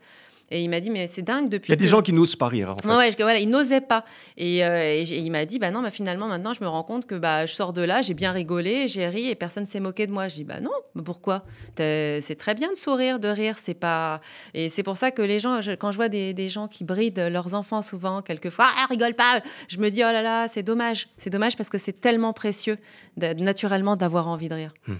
Et il m'a dit, mais c'est dingue depuis. Il y a des gens qui n'osent pas rire. En fait. Ouais, voilà, ils n'osaient pas. Et, euh, il m'a dit, bah non, bah, finalement, maintenant, je me rends compte que bah, je sors de là, j'ai bien rigolé, j'ai ri et personne s'est moqué de moi. Je dis, bah non, pourquoi? C'est très bien de sourire, de rire. C'est pas. Et c'est pour ça que les gens, quand je vois des, des, gens qui brident leurs enfants souvent, quelquefois, ah, rigole pas, je me dis, oh là là, c'est dommage. C'est dommage parce que c'est tellement précieux, naturellement, d'avoir envie de rire. Hmm.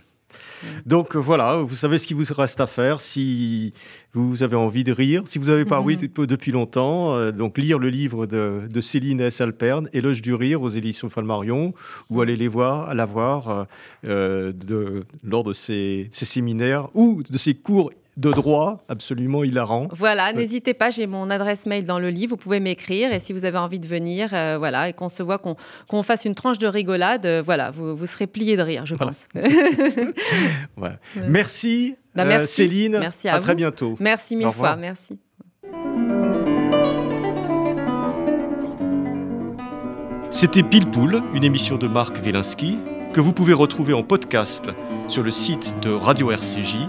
Donc voilà, vous savez ce qu'il vous reste à faire si vous avez envie de rire. Si vous n'avez pas ri mhm. depuis longtemps, euh, donc lire le livre de, Céline S. Alperne, Éloge du rire aux éditions Falmarion, ou aller les voir, la voir euh, euh, de, lors de ces, ces séminaires ou de ces cours de droit absolument hilarant. Voilà, n'hésitez pas, j'ai mon adresse mail dans le livre, vous pouvez m'écrire et si vous avez envie de venir, euh, voilà, et qu'on se voit, qu'on fasse une tranche de rigolade, euh, voilà, vous, vous, serez plié de rire, je pense. Merci, bah, euh, merci, Céline. Merci à, très bientôt. Merci mille fois, merci. C'était Pile Poule, une émission de Marc Wielinski que vous pouvez retrouver en podcast sur le site de Radio RCJ